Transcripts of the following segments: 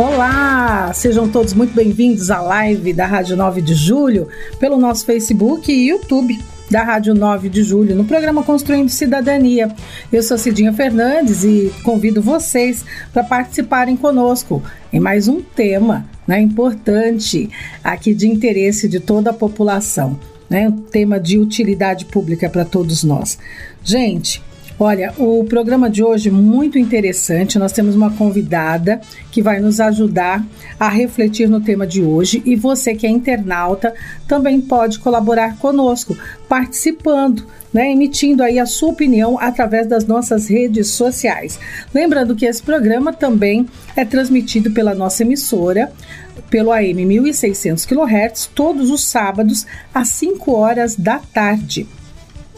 Olá, sejam todos muito bem-vindos à live da Rádio 9 de Julho pelo nosso Facebook e YouTube da Rádio 9 de Julho, no programa Construindo Cidadania. Eu sou Cidinha Fernandes e convido vocês para participarem conosco em mais um tema né, importante aqui de interesse de toda a população, né, um tema de utilidade pública para todos nós. Gente, Olha, o programa de hoje é muito interessante. Nós temos uma convidada que vai nos ajudar a refletir no tema de hoje e você que é internauta também pode colaborar conosco, participando, né, emitindo aí a sua opinião através das nossas redes sociais. Lembrando que esse programa também é transmitido pela nossa emissora pelo AM 1600 kHz todos os sábados às 5 horas da tarde.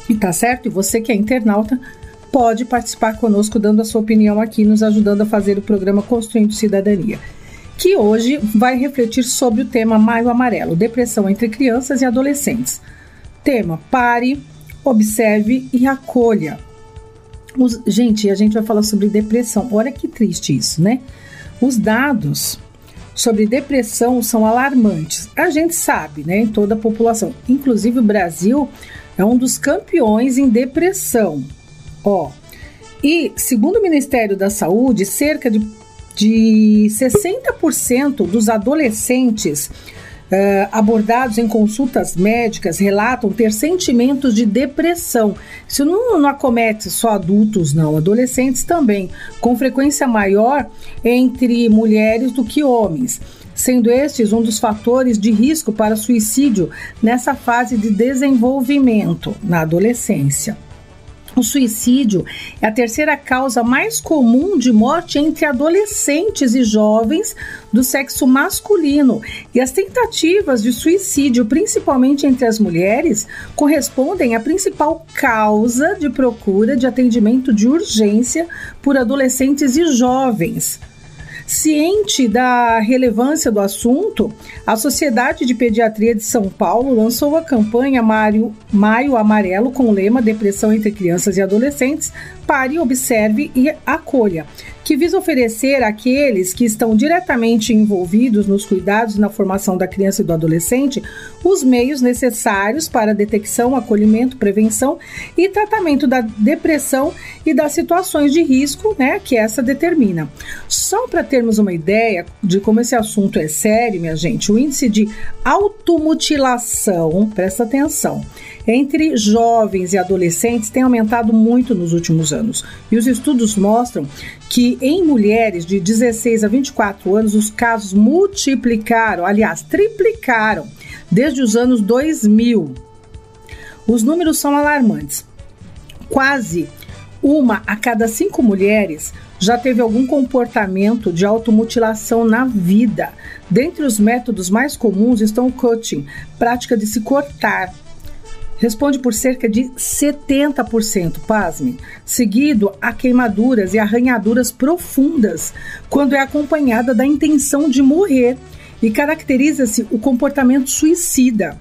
E tá certo? E você que é internauta pode participar conosco dando a sua opinião aqui, nos ajudando a fazer o programa Construindo Cidadania, que hoje vai refletir sobre o tema Maio Amarelo, depressão entre crianças e adolescentes. Tema: pare, observe e acolha. Os, gente, a gente vai falar sobre depressão. Olha que triste isso, né? Os dados sobre depressão são alarmantes. A gente sabe, né, em toda a população. Inclusive o Brasil é um dos campeões em depressão. Ó, e segundo o Ministério da Saúde, cerca de, de 60% dos adolescentes Uh, abordados em consultas médicas relatam ter sentimentos de depressão. Isso não, não, acomete só adultos, não, adolescentes também, com frequência maior entre mulheres do que homens, sendo estes um dos fatores de risco para suicídio nessa fase de desenvolvimento na adolescência. O suicídio é a terceira causa mais comum de morte entre adolescentes e jovens do sexo masculino. E as tentativas de suicídio, principalmente entre as mulheres, correspondem à principal causa de procura de atendimento de urgência por adolescentes e jovens. Ciente da relevância do assunto, a Sociedade de Pediatria de São Paulo lançou a campanha Maio, Maio Amarelo com o lema Depressão entre Crianças e Adolescentes, pare, observe e acolha que visa oferecer àqueles que estão diretamente envolvidos nos cuidados e na formação da criança e do adolescente os meios necessários para detecção, acolhimento, prevenção e tratamento da depressão e das situações de risco né, que essa determina. Só para termos uma ideia de como esse assunto é sério, minha gente, o índice de automutilação, presta atenção, entre jovens e adolescentes tem aumentado muito nos últimos anos. E os estudos mostram que em mulheres de 16 a 24 anos os casos multiplicaram, aliás, triplicaram desde os anos 2000. Os números são alarmantes. Quase uma a cada cinco mulheres já teve algum comportamento de automutilação na vida. Dentre os métodos mais comuns estão o cutting, prática de se cortar, responde por cerca de 70%, pasme, seguido a queimaduras e arranhaduras profundas, quando é acompanhada da intenção de morrer e caracteriza-se o comportamento suicida.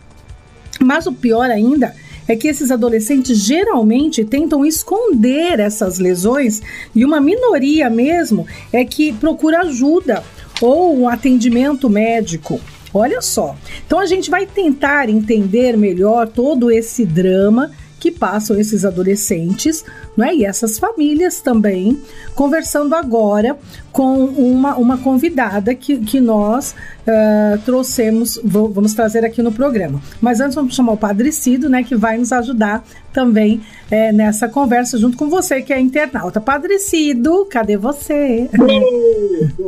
Mas o pior ainda é que esses adolescentes geralmente tentam esconder essas lesões e uma minoria mesmo é que procura ajuda ou um atendimento médico. Olha só. Então a gente vai tentar entender melhor todo esse drama que passam esses adolescentes, não é? E essas famílias também, conversando agora com uma, uma convidada que, que nós uh, trouxemos, vamos trazer aqui no programa. Mas antes vamos chamar o Padre Cido, né, que vai nos ajudar também é, nessa conversa junto com você, que é internauta. Padre Cido, cadê você?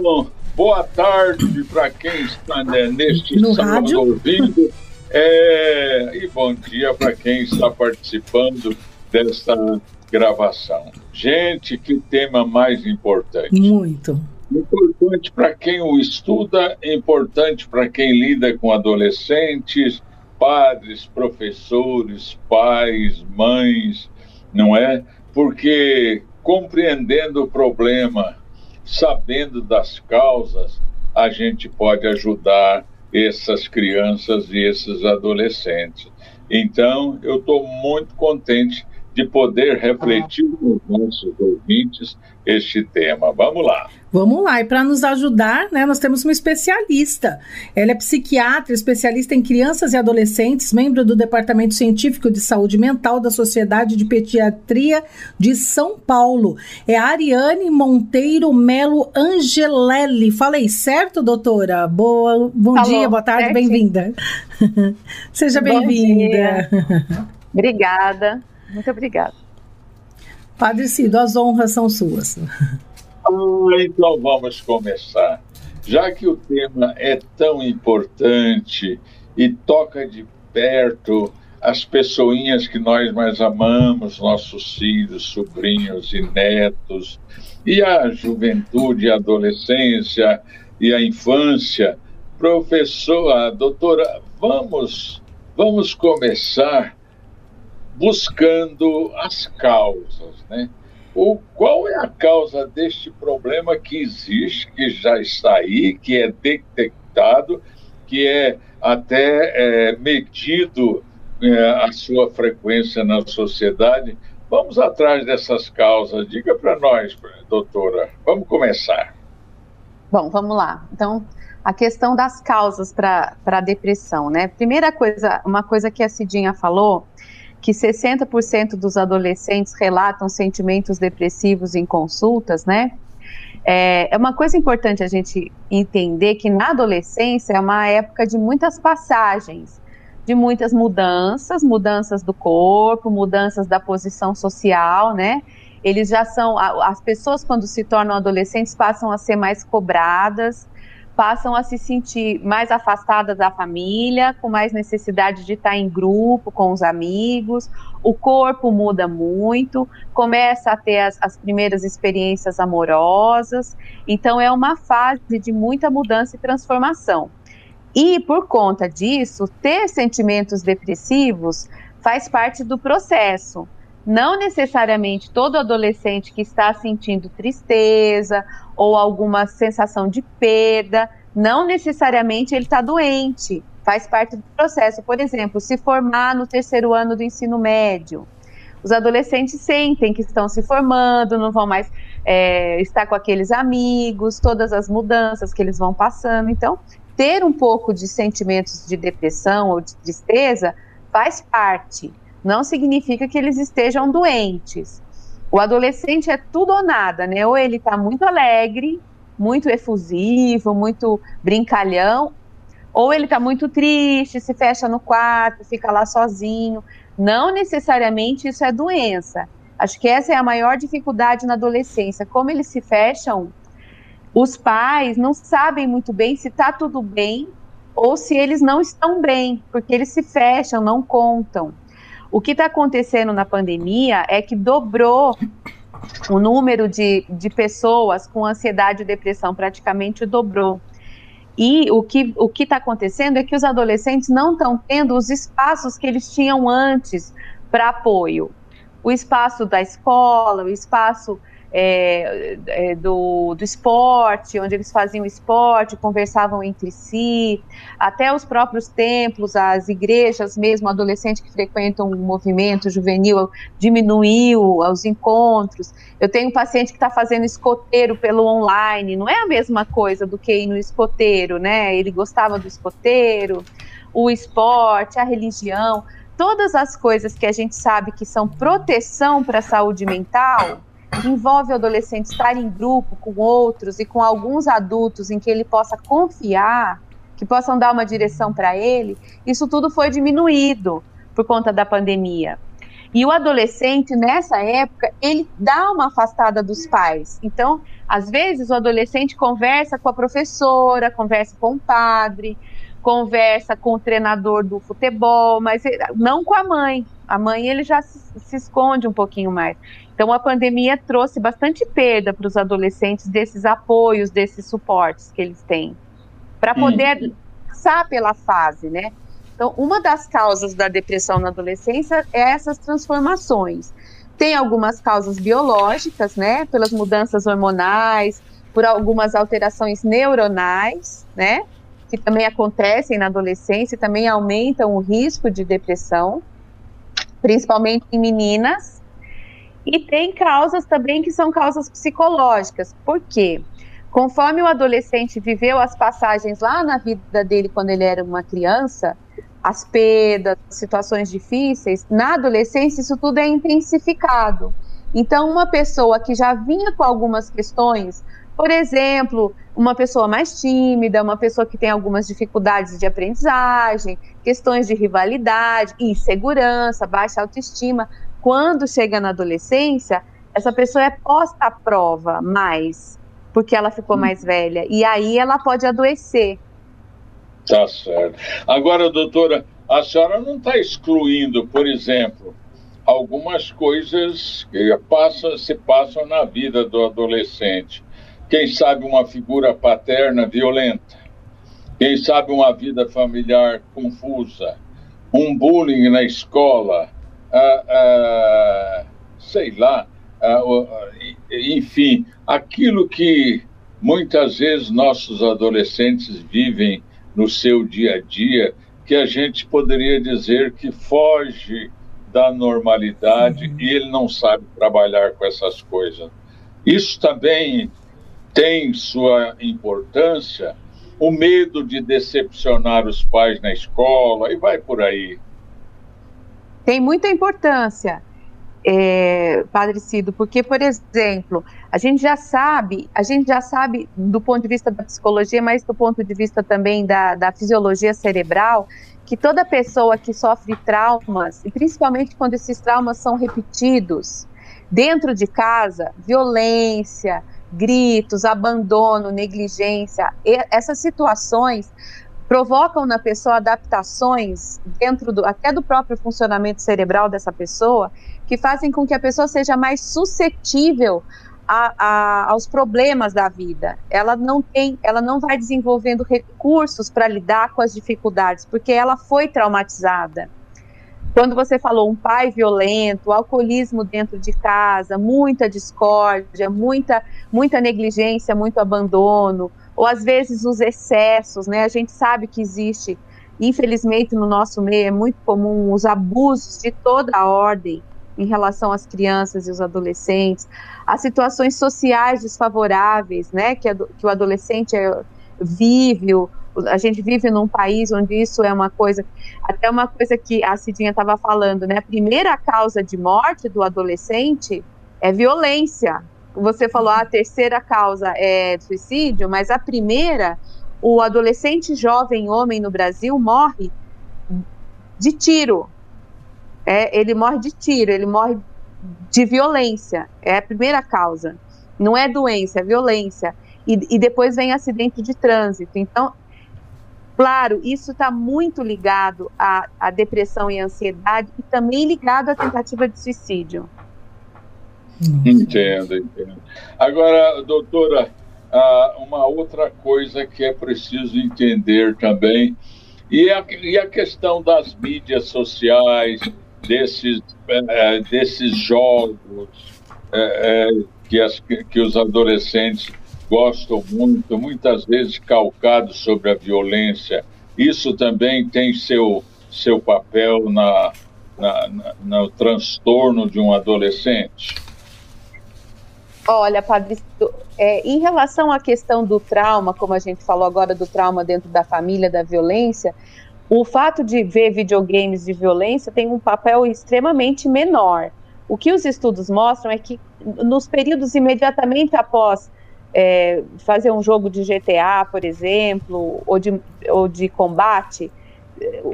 bom. Boa tarde para quem está né, neste no sábado rádio? ouvindo. É, e bom dia para quem está participando desta gravação. Gente, que tema mais importante. Muito. Importante para quem o estuda, importante para quem lida com adolescentes. padres, professores, pais, mães, não é? Porque compreendendo o problema, sabendo das causas, a gente pode ajudar essas crianças e esses adolescentes. Então, eu estou muito contente de poder refletir com os nossos ouvintes este tema. Vamos lá. Vamos lá, e para nos ajudar, né, nós temos uma especialista. Ela é psiquiatra, especialista em crianças e adolescentes, membro do Departamento Científico de Saúde Mental da Sociedade de Pediatria de São Paulo. É a Ariane Monteiro Melo Angelelli. Falei certo, doutora? Boa, bom Falou, dia, boa tarde, bem-vinda. Seja bem-vinda. Obrigada, muito obrigada. Padre Cido, as honras são suas. Então vamos começar. Já que o tema é tão importante e toca de perto as pessoinhas que nós mais amamos, nossos filhos, sobrinhos e netos, e a juventude, a adolescência e a infância, professora, doutora, vamos, vamos começar buscando as causas, né? O, qual é a causa deste problema que existe, que já está aí, que é detectado, que é até é, medido é, a sua frequência na sociedade? Vamos atrás dessas causas. Diga para nós, doutora. Vamos começar. Bom, vamos lá. Então, a questão das causas para a depressão, né? Primeira coisa, uma coisa que a Cidinha falou que 60% dos adolescentes relatam sentimentos depressivos em consultas, né? É, é uma coisa importante a gente entender que na adolescência é uma época de muitas passagens, de muitas mudanças, mudanças do corpo, mudanças da posição social, né? Eles já são, as pessoas quando se tornam adolescentes passam a ser mais cobradas, passam a se sentir mais afastadas da família, com mais necessidade de estar em grupo, com os amigos, o corpo muda muito, começa a ter as, as primeiras experiências amorosas, então é uma fase de muita mudança e transformação. E por conta disso, ter sentimentos depressivos faz parte do processo. Não necessariamente todo adolescente que está sentindo tristeza ou alguma sensação de perda, não necessariamente ele está doente, faz parte do processo. Por exemplo, se formar no terceiro ano do ensino médio. Os adolescentes sentem que estão se formando, não vão mais é, estar com aqueles amigos, todas as mudanças que eles vão passando. Então, ter um pouco de sentimentos de depressão ou de tristeza faz parte não significa que eles estejam doentes. O adolescente é tudo ou nada, né? Ou ele está muito alegre, muito efusivo, muito brincalhão, ou ele está muito triste, se fecha no quarto, fica lá sozinho. Não necessariamente isso é doença. Acho que essa é a maior dificuldade na adolescência. Como eles se fecham, os pais não sabem muito bem se está tudo bem ou se eles não estão bem, porque eles se fecham, não contam. O que está acontecendo na pandemia é que dobrou o número de, de pessoas com ansiedade e depressão, praticamente dobrou. E o que o está acontecendo é que os adolescentes não estão tendo os espaços que eles tinham antes para apoio. O espaço da escola, o espaço é, é, do, do esporte, onde eles faziam esporte, conversavam entre si, até os próprios templos, as igrejas mesmo, adolescentes que frequentam o movimento juvenil diminuiu os encontros. Eu tenho um paciente que está fazendo escoteiro pelo online, não é a mesma coisa do que ir no escoteiro, né? Ele gostava do escoteiro, o esporte, a religião, todas as coisas que a gente sabe que são proteção para a saúde mental envolve o adolescente estar em grupo com outros e com alguns adultos em que ele possa confiar, que possam dar uma direção para ele, isso tudo foi diminuído por conta da pandemia. E o adolescente, nessa época, ele dá uma afastada dos pais. Então, às vezes, o adolescente conversa com a professora, conversa com o padre, conversa com o treinador do futebol, mas não com a mãe. A mãe ele já se, se esconde um pouquinho mais. Então, a pandemia trouxe bastante perda para os adolescentes desses apoios, desses suportes que eles têm, para poder hum. passar pela fase, né? Então, Então, uma das causas da depressão na adolescência é essas transformações. Tem algumas causas biológicas, né, pelas mudanças hormonais, por algumas alterações neuronais, né, que também acontecem na adolescência e também aumentam o risco de depressão, principalmente em meninas. E tem causas também que são causas psicológicas. Por quê? Conforme o adolescente viveu as passagens lá na vida dele quando ele era uma criança, as perdas, situações difíceis, na adolescência isso tudo é intensificado. Então, uma pessoa que já vinha com algumas questões, por exemplo, uma pessoa mais tímida, uma pessoa que tem algumas dificuldades de aprendizagem, questões de rivalidade, insegurança, baixa autoestima, quando chega na adolescência, essa pessoa é posta à prova mais, porque ela ficou mais velha, e aí ela pode adoecer. Tá certo. Agora, doutora, a senhora não está excluindo, por exemplo, algumas coisas que passa, se passam na vida do adolescente. Quem sabe uma figura paterna violenta, quem sabe uma vida familiar confusa, um bullying na escola, ah, ah, sei lá, ah, enfim, aquilo que muitas vezes nossos adolescentes vivem no seu dia a dia que a gente poderia dizer que foge da normalidade uhum. e ele não sabe trabalhar com essas coisas. Isso também tem sua importância, o medo de decepcionar os pais na escola e vai por aí. Tem muita importância é, Padre Cido, porque, por exemplo, a gente já sabe, a gente já sabe do ponto de vista da psicologia, mas do ponto de vista também da, da fisiologia cerebral, que toda pessoa que sofre traumas, e principalmente quando esses traumas são repetidos, dentro de casa, violência, gritos, abandono, negligência, essas situações provocam na pessoa adaptações dentro do até do próprio funcionamento cerebral dessa pessoa que fazem com que a pessoa seja mais suscetível a, a, aos problemas da vida. Ela não tem, ela não vai desenvolvendo recursos para lidar com as dificuldades, porque ela foi traumatizada. Quando você falou um pai violento, alcoolismo dentro de casa, muita discórdia, muita, muita negligência, muito abandono, ou às vezes os excessos, né? A gente sabe que existe, infelizmente no nosso meio é muito comum os abusos de toda a ordem em relação às crianças e os adolescentes, as situações sociais desfavoráveis, né, que, que o adolescente é, vive, a gente vive num país onde isso é uma coisa, até uma coisa que a Cidinha estava falando, né, a primeira causa de morte do adolescente é violência. Você falou ah, a terceira causa é suicídio, mas a primeira, o adolescente jovem homem no Brasil morre de tiro, é, ele morre de tiro, ele morre de violência. É a primeira causa. Não é doença, é violência. E, e depois vem acidente de trânsito. Então, claro, isso está muito ligado à, à depressão e ansiedade e também ligado à tentativa de suicídio. Entendo, entendo. Agora, doutora, uma outra coisa que é preciso entender também, e a, e a questão das mídias sociais, desses, é, desses jogos é, é, que, as, que os adolescentes gostam muito, muitas vezes calcados sobre a violência. Isso também tem seu, seu papel na, na, na, no transtorno de um adolescente? Olha, Padre, é, em relação à questão do trauma, como a gente falou agora do trauma dentro da família, da violência, o fato de ver videogames de violência tem um papel extremamente menor. O que os estudos mostram é que nos períodos imediatamente após é, fazer um jogo de GTA, por exemplo, ou de, ou de combate,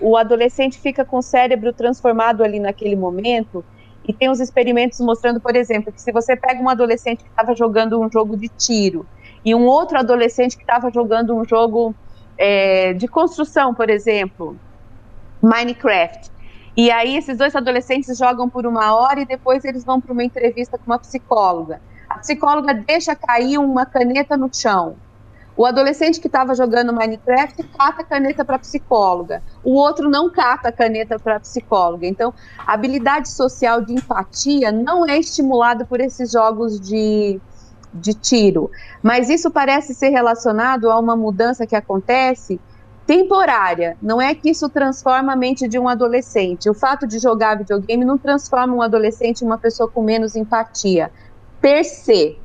o adolescente fica com o cérebro transformado ali naquele momento. E tem os experimentos mostrando, por exemplo, que se você pega um adolescente que estava jogando um jogo de tiro e um outro adolescente que estava jogando um jogo é, de construção, por exemplo, Minecraft. E aí esses dois adolescentes jogam por uma hora e depois eles vão para uma entrevista com uma psicóloga. A psicóloga deixa cair uma caneta no chão. O adolescente que estava jogando Minecraft cata a caneta para psicóloga, o outro não cata a caneta para psicóloga. Então, a habilidade social de empatia não é estimulada por esses jogos de, de tiro, mas isso parece ser relacionado a uma mudança que acontece temporária. Não é que isso transforma a mente de um adolescente. O fato de jogar videogame não transforma um adolescente em uma pessoa com menos empatia, per se.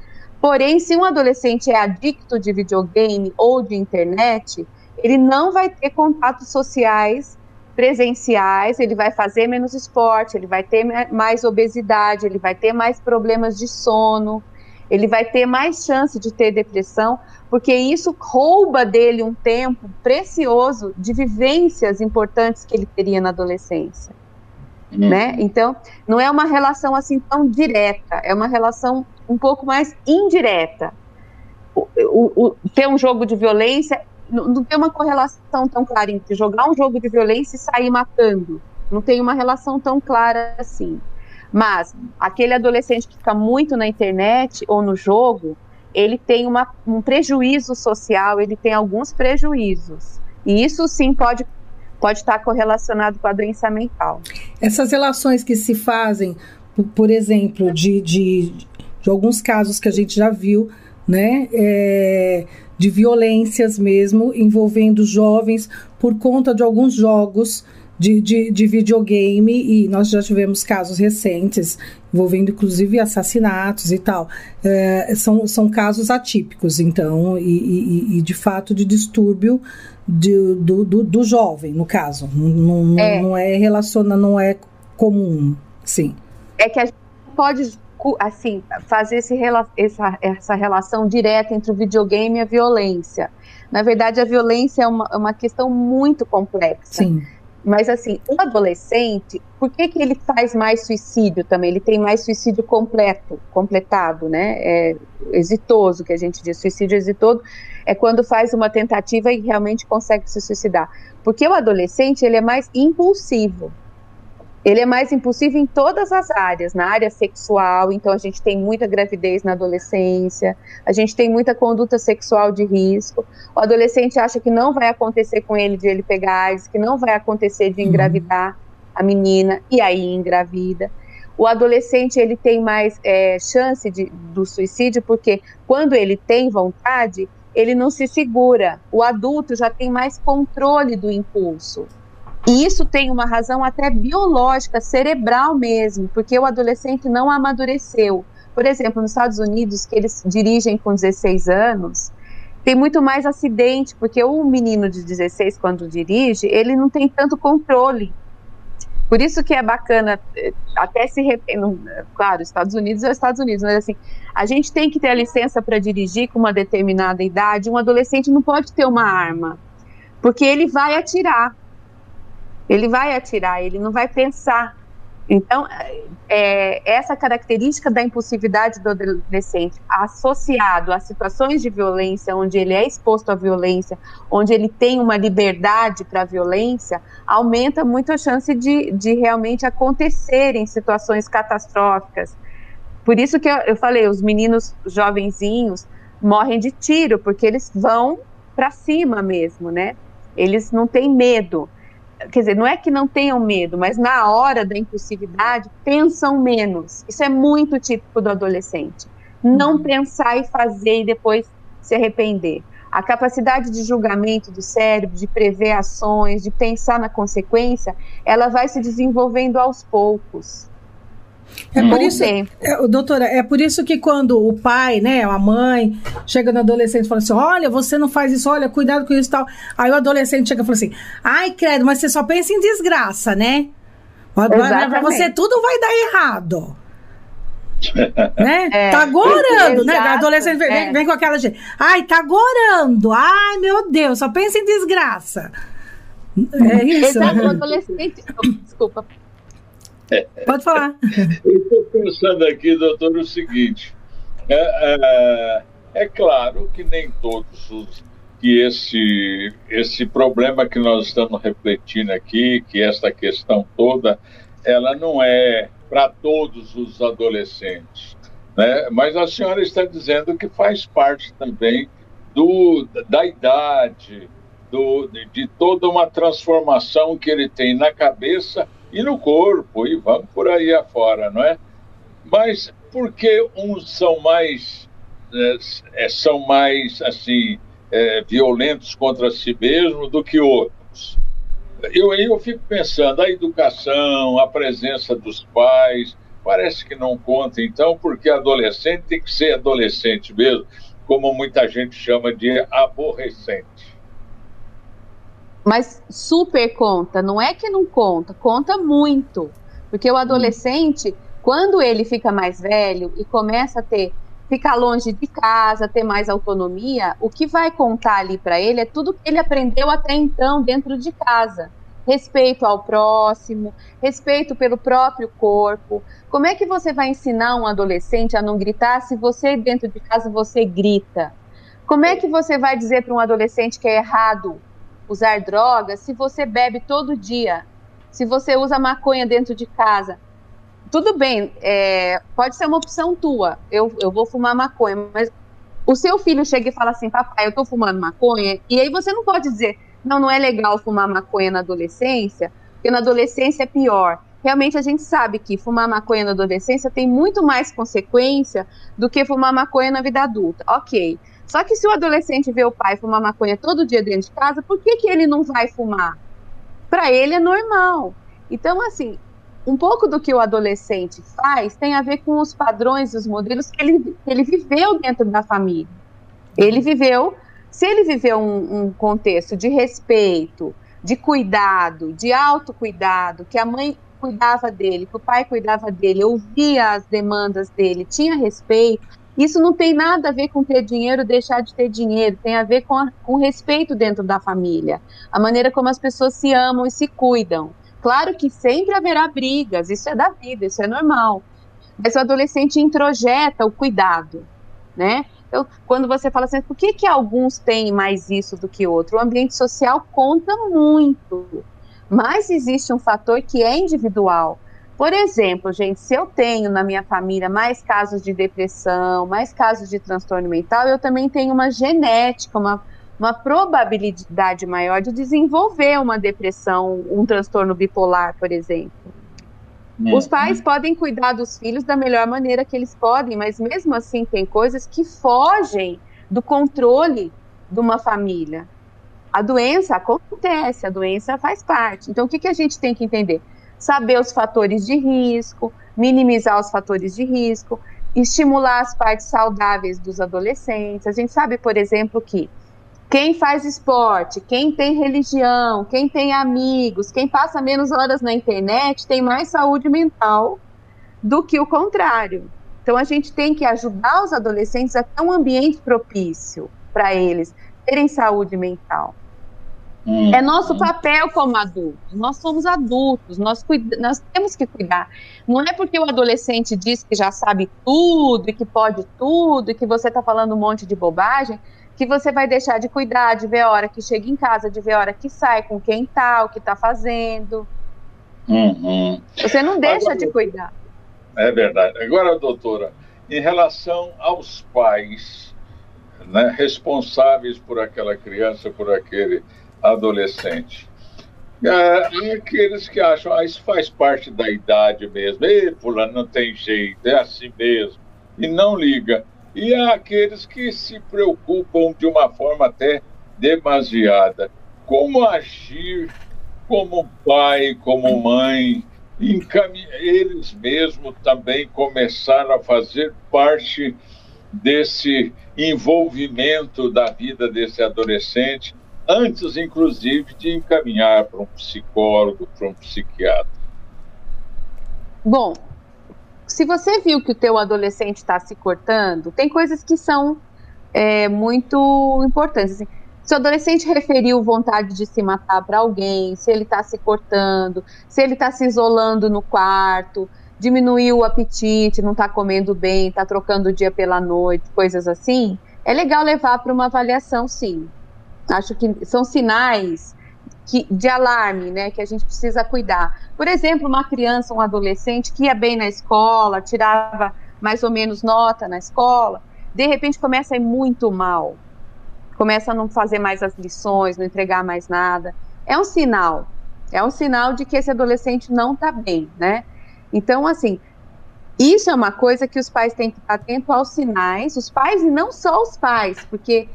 Porém, se um adolescente é adicto de videogame ou de internet, ele não vai ter contatos sociais presenciais, ele vai fazer menos esporte, ele vai ter mais obesidade, ele vai ter mais problemas de sono, ele vai ter mais chance de ter depressão, porque isso rouba dele um tempo precioso de vivências importantes que ele teria na adolescência. Uhum. Né? Então, não é uma relação assim tão direta, é uma relação um pouco mais indireta. O, o, o, ter um jogo de violência não, tem uma correlação tão clara entre jogar um jogo de violência e sair matando. Não tem uma relação tão clara assim. Mas aquele adolescente que fica muito na internet ou no jogo, ele tem uma, um prejuízo social, ele tem alguns prejuízos. E isso sim pode pode estar correlacionado com a doença mental. Essas relações que se fazem, por exemplo, de, de, de alguns casos que a gente já viu, né, é, de violências mesmo envolvendo jovens por conta de alguns jogos de, de, de, videogame e nós já tivemos casos recentes envolvendo inclusive assassinatos e tal. É, são, são casos atípicos, então, e, e, e de fato de distúrbio de, do, do, do, jovem, no caso. Não, é. não é relaciona, não é comum, sim. É que a gente pode assim fazer esse, essa, essa relação direta entre o videogame e a violência. Na verdade, a violência é uma, uma questão muito complexa. Sim. Mas assim, o adolescente, por que, que ele faz mais suicídio também? Ele tem mais suicídio completo, completado, né? É exitoso, que a gente diz, suicídio exitoso, é quando faz uma tentativa e realmente consegue se suicidar. Porque o adolescente, ele é mais impulsivo ele é mais impulsivo em todas as áreas, na área sexual, então a gente tem muita gravidez na adolescência, a gente tem muita conduta sexual de risco. O adolescente acha que não vai acontecer com ele de ele pegar AIDS, que não vai acontecer de uhum. engravidar a menina, e aí engravida. O adolescente ele tem mais é, chance de, do suicídio porque quando ele tem vontade, ele não se segura. O adulto já tem mais controle do impulso. E isso tem uma razão até biológica, cerebral mesmo, porque o adolescente não amadureceu. Por exemplo, nos Estados Unidos, que eles dirigem com 16 anos, tem muito mais acidente, porque o menino de 16, quando dirige, ele não tem tanto controle. Por isso que é bacana, eh, até se claro, Estados Unidos é Estados Unidos, mas assim, a gente tem que ter a licença para dirigir com uma determinada idade. Um adolescente não pode ter uma arma, porque ele vai atirar. Ele vai atirar, ele não vai pensar. Então, é, essa característica da impulsividade do adolescente, associado a situações de violência, onde ele é exposto à violência, onde ele tem uma liberdade para a violência, aumenta muito a chance de, de realmente acontecerem situações catastróficas. Por isso que eu, eu falei, os meninos jovenzinhos morrem de tiro, porque eles vão para cima mesmo, né? Eles não têm medo quer dizer, não é que não tenham medo, mas na hora da impulsividade pensam menos. Isso é muito típico do adolescente. Não uhum. pensar e fazer e depois se arrepender. A capacidade de julgamento do cérebro, de prever ações, de pensar na consequência, ela vai se desenvolvendo aos poucos. É por isso, é, doutora, é por isso que quando o pai, né, a mãe, chega no adolescente e fala assim: olha, você não faz isso, olha, cuidado com isso e tal. Aí o adolescente chega e fala assim: ai, credo, mas você só pensa em desgraça, né? Pra você tudo vai dar errado. né? É, tá gorando, né? A adolescente vem, é. vem, com aquela gente. Ai, tá gorando. Ai, meu Deus, só pensa em desgraça. É isso. Exato, o adolescente. Desculpa. Pode falar. Eu estou pensando aqui, doutor, o seguinte: é, é, é, claro que nem todos os. que esse, esse problema que nós estamos refletindo aqui, que essa questão toda, ela não é para todos os adolescentes. Né? Mas a senhora está dizendo que faz parte também do, da idade, do, de toda uma transformação que ele tem na cabeça e no corpo, e vamos por aí afora, não é? Mas por que uns são mais, é, são mais assim, é, violentos contra si mesmos do que outros? Eu, eu fico pensando, a educação, a presença dos pais, parece que não conta, então, porque adolescente tem que ser adolescente mesmo, como muita gente chama de aborrecente. Mas super conta, não é que não conta, conta muito. Porque o adolescente, quando ele fica mais velho e começa a ter ficar longe de casa, ter mais autonomia, o que vai contar ali para ele é tudo que ele aprendeu até então dentro de casa. Respeito ao próximo, respeito pelo próprio corpo. Como é que você vai ensinar um adolescente a não gritar se você dentro de casa você grita? Como é que você vai dizer para um adolescente que é errado usar drogas se você bebe todo dia, se você usa maconha dentro de casa. Tudo bem, é, pode ser uma opção tua. Eu, eu vou fumar maconha, mas o seu filho chega e fala assim: Papai, eu tô fumando maconha. E aí você não pode dizer: Não, não é legal fumar maconha na adolescência, porque na adolescência é pior. Realmente a gente sabe que fumar maconha na adolescência tem muito mais consequência do que fumar maconha na vida adulta. Ok. Só que se o adolescente vê o pai fumar maconha todo dia dentro de casa, por que, que ele não vai fumar? Para ele é normal. Então, assim, um pouco do que o adolescente faz tem a ver com os padrões e os modelos que ele, que ele viveu dentro da família. Ele viveu, se ele viveu um, um contexto de respeito, de cuidado, de autocuidado, que a mãe cuidava dele, que o pai cuidava dele, ouvia as demandas dele, tinha respeito, isso não tem nada a ver com ter dinheiro, deixar de ter dinheiro, tem a ver com, a, com respeito dentro da família, a maneira como as pessoas se amam e se cuidam. Claro que sempre haverá brigas, isso é da vida, isso é normal. Mas o adolescente introjeta o cuidado, né? Então, quando você fala assim, por que, que alguns têm mais isso do que outro? O ambiente social conta muito, mas existe um fator que é individual. Por exemplo, gente, se eu tenho na minha família mais casos de depressão, mais casos de transtorno mental, eu também tenho uma genética, uma, uma probabilidade maior de desenvolver uma depressão, um transtorno bipolar, por exemplo. Uhum. Os pais podem cuidar dos filhos da melhor maneira que eles podem, mas mesmo assim tem coisas que fogem do controle de uma família. A doença acontece, a doença faz parte. Então, o que, que a gente tem que entender? Saber os fatores de risco, minimizar os fatores de risco, estimular as partes saudáveis dos adolescentes. A gente sabe, por exemplo, que quem faz esporte, quem tem religião, quem tem amigos, quem passa menos horas na internet tem mais saúde mental do que o contrário. Então a gente tem que ajudar os adolescentes a ter um ambiente propício para eles terem saúde mental. Hum. É nosso papel como adultos. Nós somos adultos, nós, nós temos que cuidar. Não é porque o adolescente diz que já sabe tudo e que pode tudo e que você está falando um monte de bobagem que você vai deixar de cuidar, de ver a hora que chega em casa, de ver a hora que sai, com quem tá, o que está fazendo. Uhum. Você não deixa Agora, de cuidar. É verdade. Agora, doutora, em relação aos pais né, responsáveis por aquela criança, por aquele adolescente. É, aqueles que acham, ah, isso faz parte da idade mesmo. Ei, fulano, não tem jeito, é assim mesmo. E não liga. E há aqueles que se preocupam de uma forma até demasiada. Como agir como pai, como mãe, eles mesmos também começaram a fazer parte desse envolvimento da vida desse adolescente antes, inclusive, de encaminhar para um psicólogo, para um psiquiatra? Bom, se você viu que o teu adolescente está se cortando, tem coisas que são é, muito importantes. Assim, se o adolescente referiu vontade de se matar para alguém, se ele está se cortando, se ele está se isolando no quarto, diminuiu o apetite, não está comendo bem, está trocando o dia pela noite, coisas assim, é legal levar para uma avaliação, sim. Acho que são sinais que, de alarme, né, que a gente precisa cuidar. Por exemplo, uma criança, um adolescente que ia bem na escola, tirava mais ou menos nota na escola, de repente começa a ir muito mal. começa a não fazer mais as lições, não entregar mais nada. É um sinal, é um sinal de que esse adolescente não está bem, né? Então, assim, isso é uma coisa que os pais têm que estar atentos aos sinais, os pais e não só os pais, porque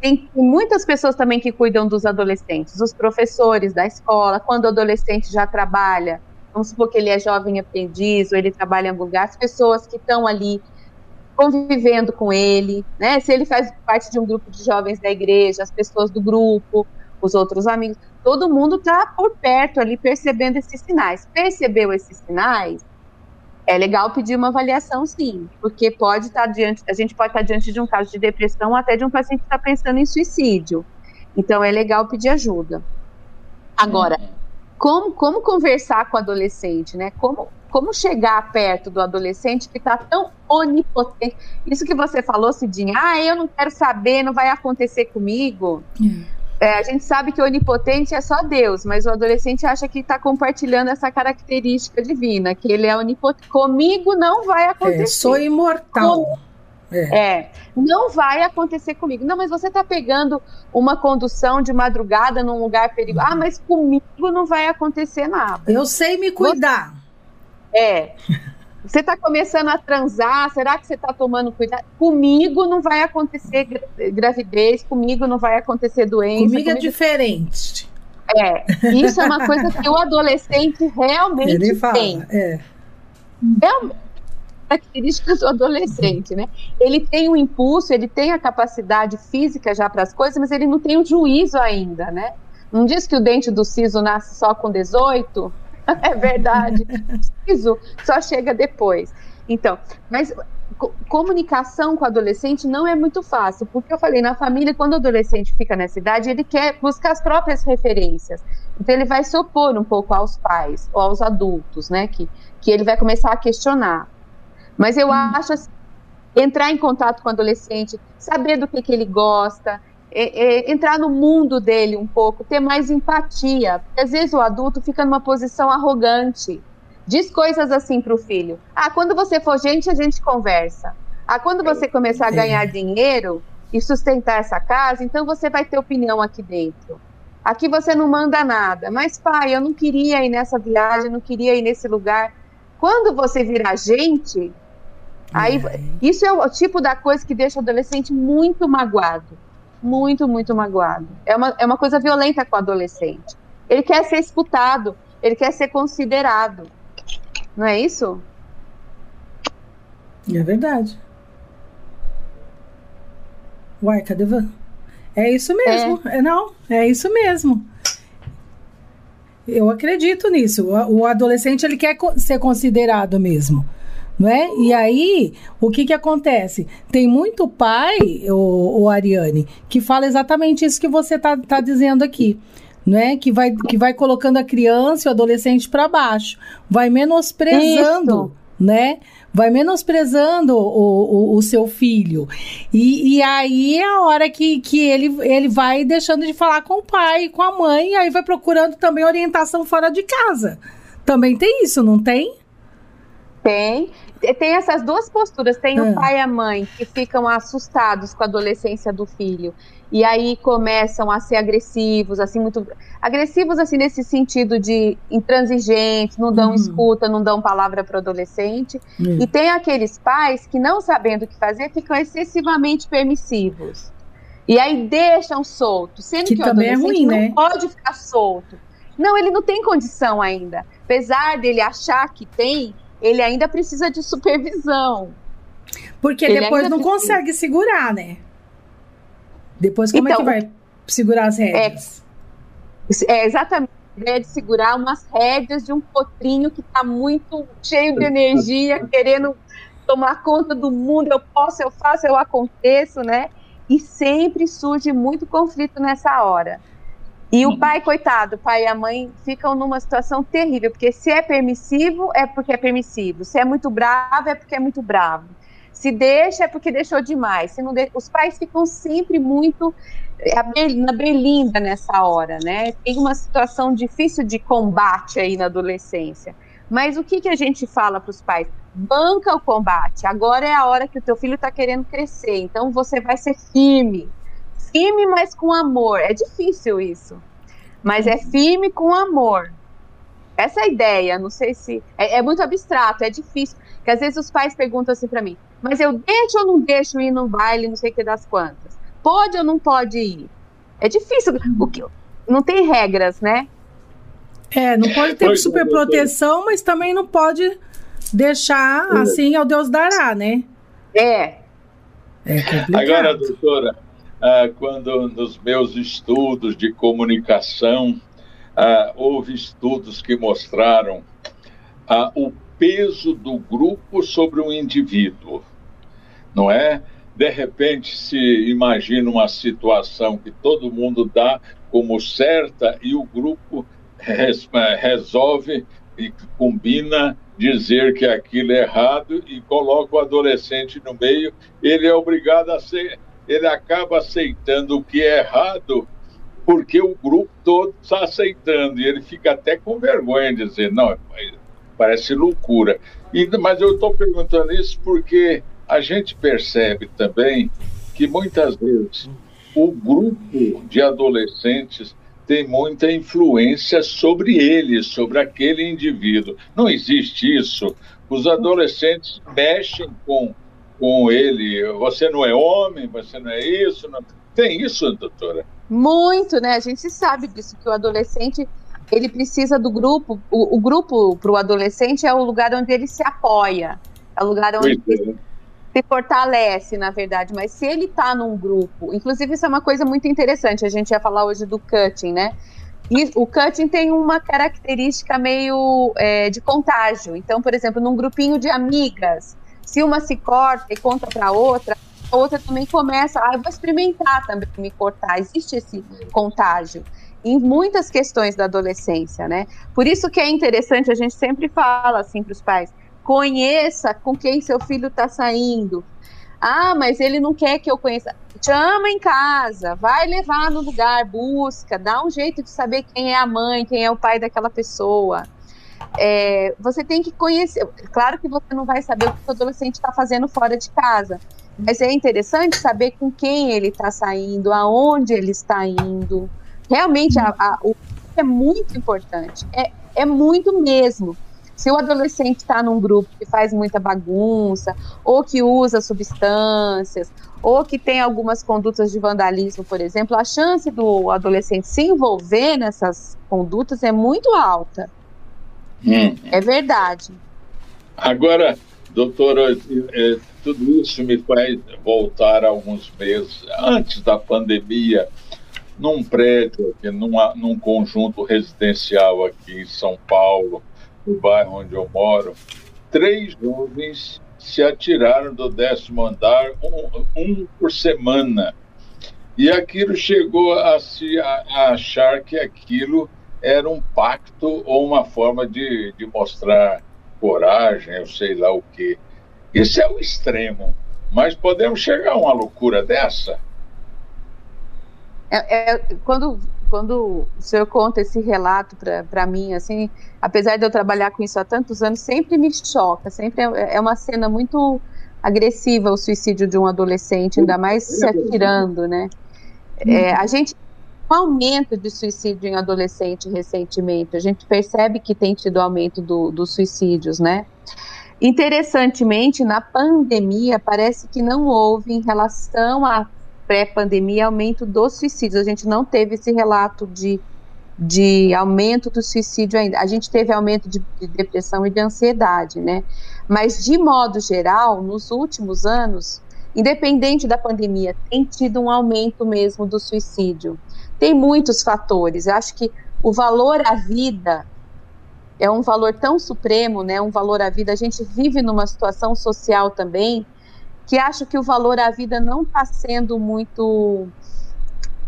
tem muitas pessoas também que cuidam dos adolescentes, os professores da escola, quando o adolescente já trabalha, vamos supor que ele é jovem aprendiz ou ele trabalha em algum lugar, as pessoas que estão ali convivendo com ele, né? Se ele faz parte de um grupo de jovens da igreja, as pessoas do grupo, os outros amigos, todo mundo está por perto ali percebendo esses sinais. Percebeu esses sinais? É legal pedir uma avaliação, sim, porque pode estar tá diante, a gente pode estar tá diante de um caso de depressão ou até de um paciente que está pensando em suicídio. Então é legal pedir ajuda. Agora, como, como conversar com o adolescente, né? Como, como chegar perto do adolescente que está tão onipotente? Isso que você falou, Cidinha, ah, eu não quero saber, não vai acontecer comigo. É. É, a gente sabe que o onipotente é só Deus, mas o adolescente acha que está compartilhando essa característica divina, que ele é onipotente. Comigo não vai acontecer. É, sou imortal. Com... É. é. não vai acontecer comigo. Não, mas você está pegando uma condução de madrugada num lugar perigoso. Ah, mas comigo não vai acontecer nada. Eu sei me cuidar. É. Você está começando a transar, será que você está tomando cuidado? Comigo não vai acontecer gravidez, comigo não vai acontecer doença. Comigo, é comigo... é diferente. É, isso é uma coisa que o adolescente realmente Ele fala, tem. É. é características do adolescente, né? Ele tem o um impulso, ele tem a capacidade física já para as coisas, mas ele não tem o juízo ainda, né? Não diz que o dente do siso nasce só com 18? é verdade. Isso só chega depois. Então, mas comunicação com o adolescente não é muito fácil, porque eu falei, na família, quando o adolescente fica nessa idade, ele quer buscar as próprias referências. Então, ele vai se opor um pouco aos pais ou aos adultos, né? Que, que ele vai começar a questionar. Mas eu hum. acho assim, entrar em contato com o adolescente, saber do que, que ele gosta, é, é, entrar no mundo dele um pouco, ter mais empatia. Porque às vezes o adulto fica numa posição arrogante. Diz coisas assim para o filho: Ah, quando você for gente, a gente conversa. Ah, quando você começar a ganhar dinheiro e sustentar essa casa, então você vai ter opinião aqui dentro. Aqui você não manda nada. Mas, pai, eu não queria ir nessa viagem, não queria ir nesse lugar. Quando você virar gente, aí isso é o tipo da coisa que deixa o adolescente muito magoado muito, muito magoado. É uma, é uma coisa violenta com o adolescente. Ele quer ser escutado, ele quer ser considerado. Não é isso? É verdade. Uai, cadê Van? É isso mesmo. É. é. não, é isso mesmo. Eu acredito nisso. O, o adolescente ele quer ser considerado mesmo né? E aí, o que que acontece? Tem muito pai, o, o Ariane, que fala exatamente isso que você tá, tá dizendo aqui. Né, que vai que vai colocando a criança e o adolescente para baixo, vai menosprezando, isso. né? Vai menosprezando o, o, o seu filho. E, e, aí é a hora que, que ele, ele vai deixando de falar com o pai, com a mãe, e aí vai procurando também orientação fora de casa. Também tem isso, não tem? Tem tem essas duas posturas. Tem o pai e a mãe que ficam assustados com a adolescência do filho. E aí começam a ser agressivos, assim, muito. Agressivos, assim, nesse sentido de intransigentes, não dão uhum. escuta, não dão palavra para o adolescente. Uhum. E tem aqueles pais que, não sabendo o que fazer, ficam excessivamente permissivos. E aí deixam solto, sendo que, que o é adolescente é ruim, não né? pode ficar solto. Não, ele não tem condição ainda. Apesar dele achar que tem, ele ainda precisa de supervisão. Porque ele depois não precisa. consegue segurar, né? Depois como então, é que então, vai segurar as rédeas? É, é exatamente a ideia de segurar umas rédeas de um potrinho que está muito cheio de energia, querendo tomar conta do mundo, eu posso, eu faço, eu aconteço, né? E sempre surge muito conflito nessa hora. E o pai, coitado, o pai e a mãe ficam numa situação terrível, porque se é permissivo, é porque é permissivo. Se é muito bravo, é porque é muito bravo. Se deixa, é porque deixou demais. Se não de... Os pais ficam sempre muito é, na berlinda nessa hora, né? Tem uma situação difícil de combate aí na adolescência. Mas o que, que a gente fala para os pais? Banca o combate. Agora é a hora que o teu filho está querendo crescer. Então você vai ser firme firme, mas com amor. É difícil isso. Mas é firme com amor. Essa é a ideia. Não sei se. É, é muito abstrato, é difícil. Porque às vezes os pais perguntam assim para mim: mas eu deixo ou não deixo ir no baile, não sei o que das quantas? Pode ou não pode ir? É difícil. O que, não tem regras, né? É, não pode ter super proteção, mas também não pode deixar assim ao Deus dará, né? É. É complicado. Agora, doutora, ah, quando nos meus estudos de comunicação, ah, houve estudos que mostraram ah, o peso do grupo sobre o indivíduo, não é? De repente se imagina uma situação que todo mundo dá como certa e o grupo resolve e combina dizer que aquilo é errado e coloca o adolescente no meio, ele é obrigado a ser, ele acaba aceitando o que é errado porque o grupo todo está aceitando e ele fica até com vergonha de dizer não, parece loucura. E, mas eu estou perguntando isso porque a gente percebe também que muitas vezes o grupo de adolescentes tem muita influência sobre ele, sobre aquele indivíduo. Não existe isso. Os adolescentes mexem com, com ele. Você não é homem, você não é isso. Não... Tem isso, doutora? Muito, né? A gente sabe disso, que o adolescente ele precisa do grupo. O, o grupo para o adolescente é o lugar onde ele se apoia, é o lugar onde ele se fortalece, na verdade, mas se ele está num grupo, inclusive isso é uma coisa muito interessante, a gente ia falar hoje do cutting, né? E o cutting tem uma característica meio é, de contágio. Então, por exemplo, num grupinho de amigas, se uma se corta e conta para outra, a outra também começa, ah, eu vou experimentar também me cortar. Existe esse contágio em muitas questões da adolescência, né? Por isso que é interessante, a gente sempre fala assim para os pais, Conheça com quem seu filho está saindo. Ah, mas ele não quer que eu conheça. Chama em casa, vai levar no lugar, busca, dá um jeito de saber quem é a mãe, quem é o pai daquela pessoa. É, você tem que conhecer. Claro que você não vai saber o que o adolescente está fazendo fora de casa, mas é interessante saber com quem ele está saindo, aonde ele está indo. Realmente, a, a, o é muito importante. É, é muito mesmo. Se o adolescente está num grupo que faz muita bagunça, ou que usa substâncias, ou que tem algumas condutas de vandalismo, por exemplo, a chance do adolescente se envolver nessas condutas é muito alta. Hum. É verdade. Agora, doutora, é, tudo isso me faz voltar alguns meses antes da pandemia, num prédio, aqui, numa, num conjunto residencial aqui em São Paulo, no bairro onde eu moro, três jovens se atiraram do décimo andar, um, um por semana. E aquilo chegou a se a, a achar que aquilo era um pacto ou uma forma de, de mostrar coragem, eu sei lá o quê. Isso é o extremo. Mas podemos chegar a uma loucura dessa? É, é, quando quando o senhor conta esse relato para mim, assim, apesar de eu trabalhar com isso há tantos anos, sempre me choca, sempre é, é uma cena muito agressiva o suicídio de um adolescente, ainda mais se atirando, né? É, a gente um aumento de suicídio em adolescente recentemente, a gente percebe que tem tido aumento do, dos suicídios, né? Interessantemente, na pandemia, parece que não houve em relação a pré-pandemia aumento dos suicídios. A gente não teve esse relato de, de aumento do suicídio ainda. A gente teve aumento de, de depressão e de ansiedade, né? Mas, de modo geral, nos últimos anos, independente da pandemia, tem tido um aumento mesmo do suicídio. Tem muitos fatores. Eu acho que o valor à vida é um valor tão supremo, né? Um valor à vida. A gente vive numa situação social também que acho que o valor à vida não está sendo muito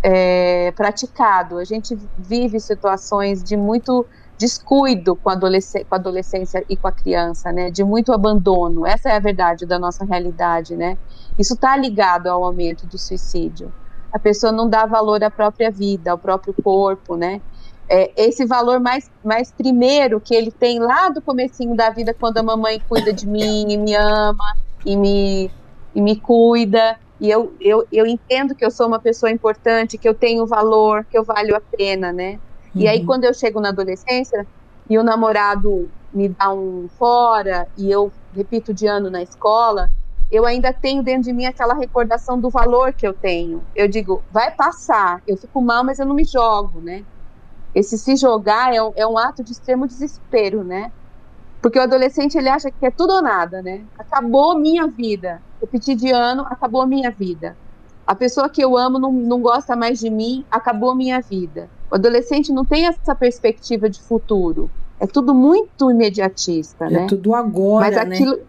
é, praticado. A gente vive situações de muito descuido com a, com a adolescência e com a criança, né? De muito abandono. Essa é a verdade da nossa realidade, né? Isso está ligado ao aumento do suicídio. A pessoa não dá valor à própria vida, ao próprio corpo, né? É, esse valor mais, mais primeiro que ele tem lá do comecinho da vida, quando a mamãe cuida de mim e me ama e me e me cuida e eu, eu, eu entendo que eu sou uma pessoa importante, que eu tenho valor, que eu valho a pena, né? Uhum. E aí, uhum. quando eu chego na adolescência e o namorado me dá um fora e eu repito de ano na escola, eu ainda tenho dentro de mim aquela recordação do valor que eu tenho. Eu digo, vai passar, eu fico mal, mas eu não me jogo, né? Esse se jogar é um, é um ato de extremo desespero, né? Porque o adolescente ele acha que é tudo ou nada, né? Acabou minha vida. Repetir de ano, acabou minha vida. A pessoa que eu amo não, não gosta mais de mim, acabou minha vida. O adolescente não tem essa perspectiva de futuro. É tudo muito imediatista, é né? É tudo agora, Mas né? aquilo né?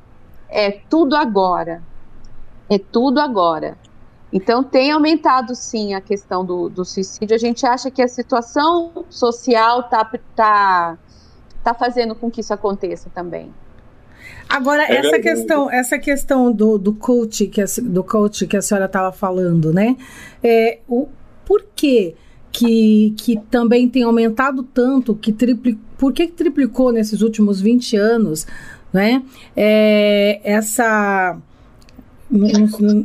É tudo agora. É tudo agora. Então tem aumentado sim a questão do, do suicídio. A gente acha que a situação social tá, tá está fazendo com que isso aconteça também. Agora, é essa questão, essa questão do, do coach que a, do coach que a senhora estava falando, né? É, o, por que, que, que também tem aumentado tanto, que tripli, por que triplicou nesses últimos 20 anos, né? É, essa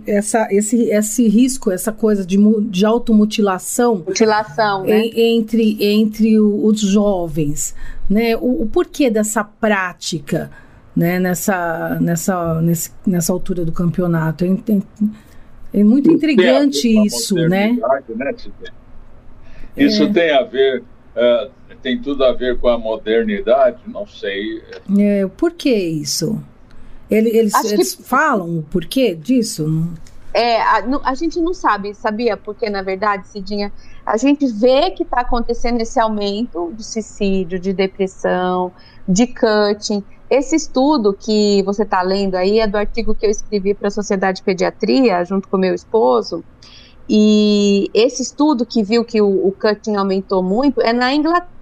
essa, esse, esse risco, essa coisa de, de automutilação Mutilação, né? entre, entre os jovens, né? O, o porquê dessa prática, né? Nessa, nessa, nesse, nessa altura do campeonato. É, é, é muito intrigante isso, né? né isso é. tem a ver, uh, tem tudo a ver com a modernidade? Não sei. É, por que isso? Ele, eles eles que... falam o porquê disso? É, a, a, gente não sabe, sabia? Porque, na verdade, Cidinha, a gente vê que está acontecendo esse aumento de suicídio, de depressão, de cutting. Esse estudo que você está lendo aí é do artigo que eu escrevi para a Sociedade de Pediatria, junto com meu esposo. E esse estudo que viu que o, o cutting aumentou muito é na Inglaterra.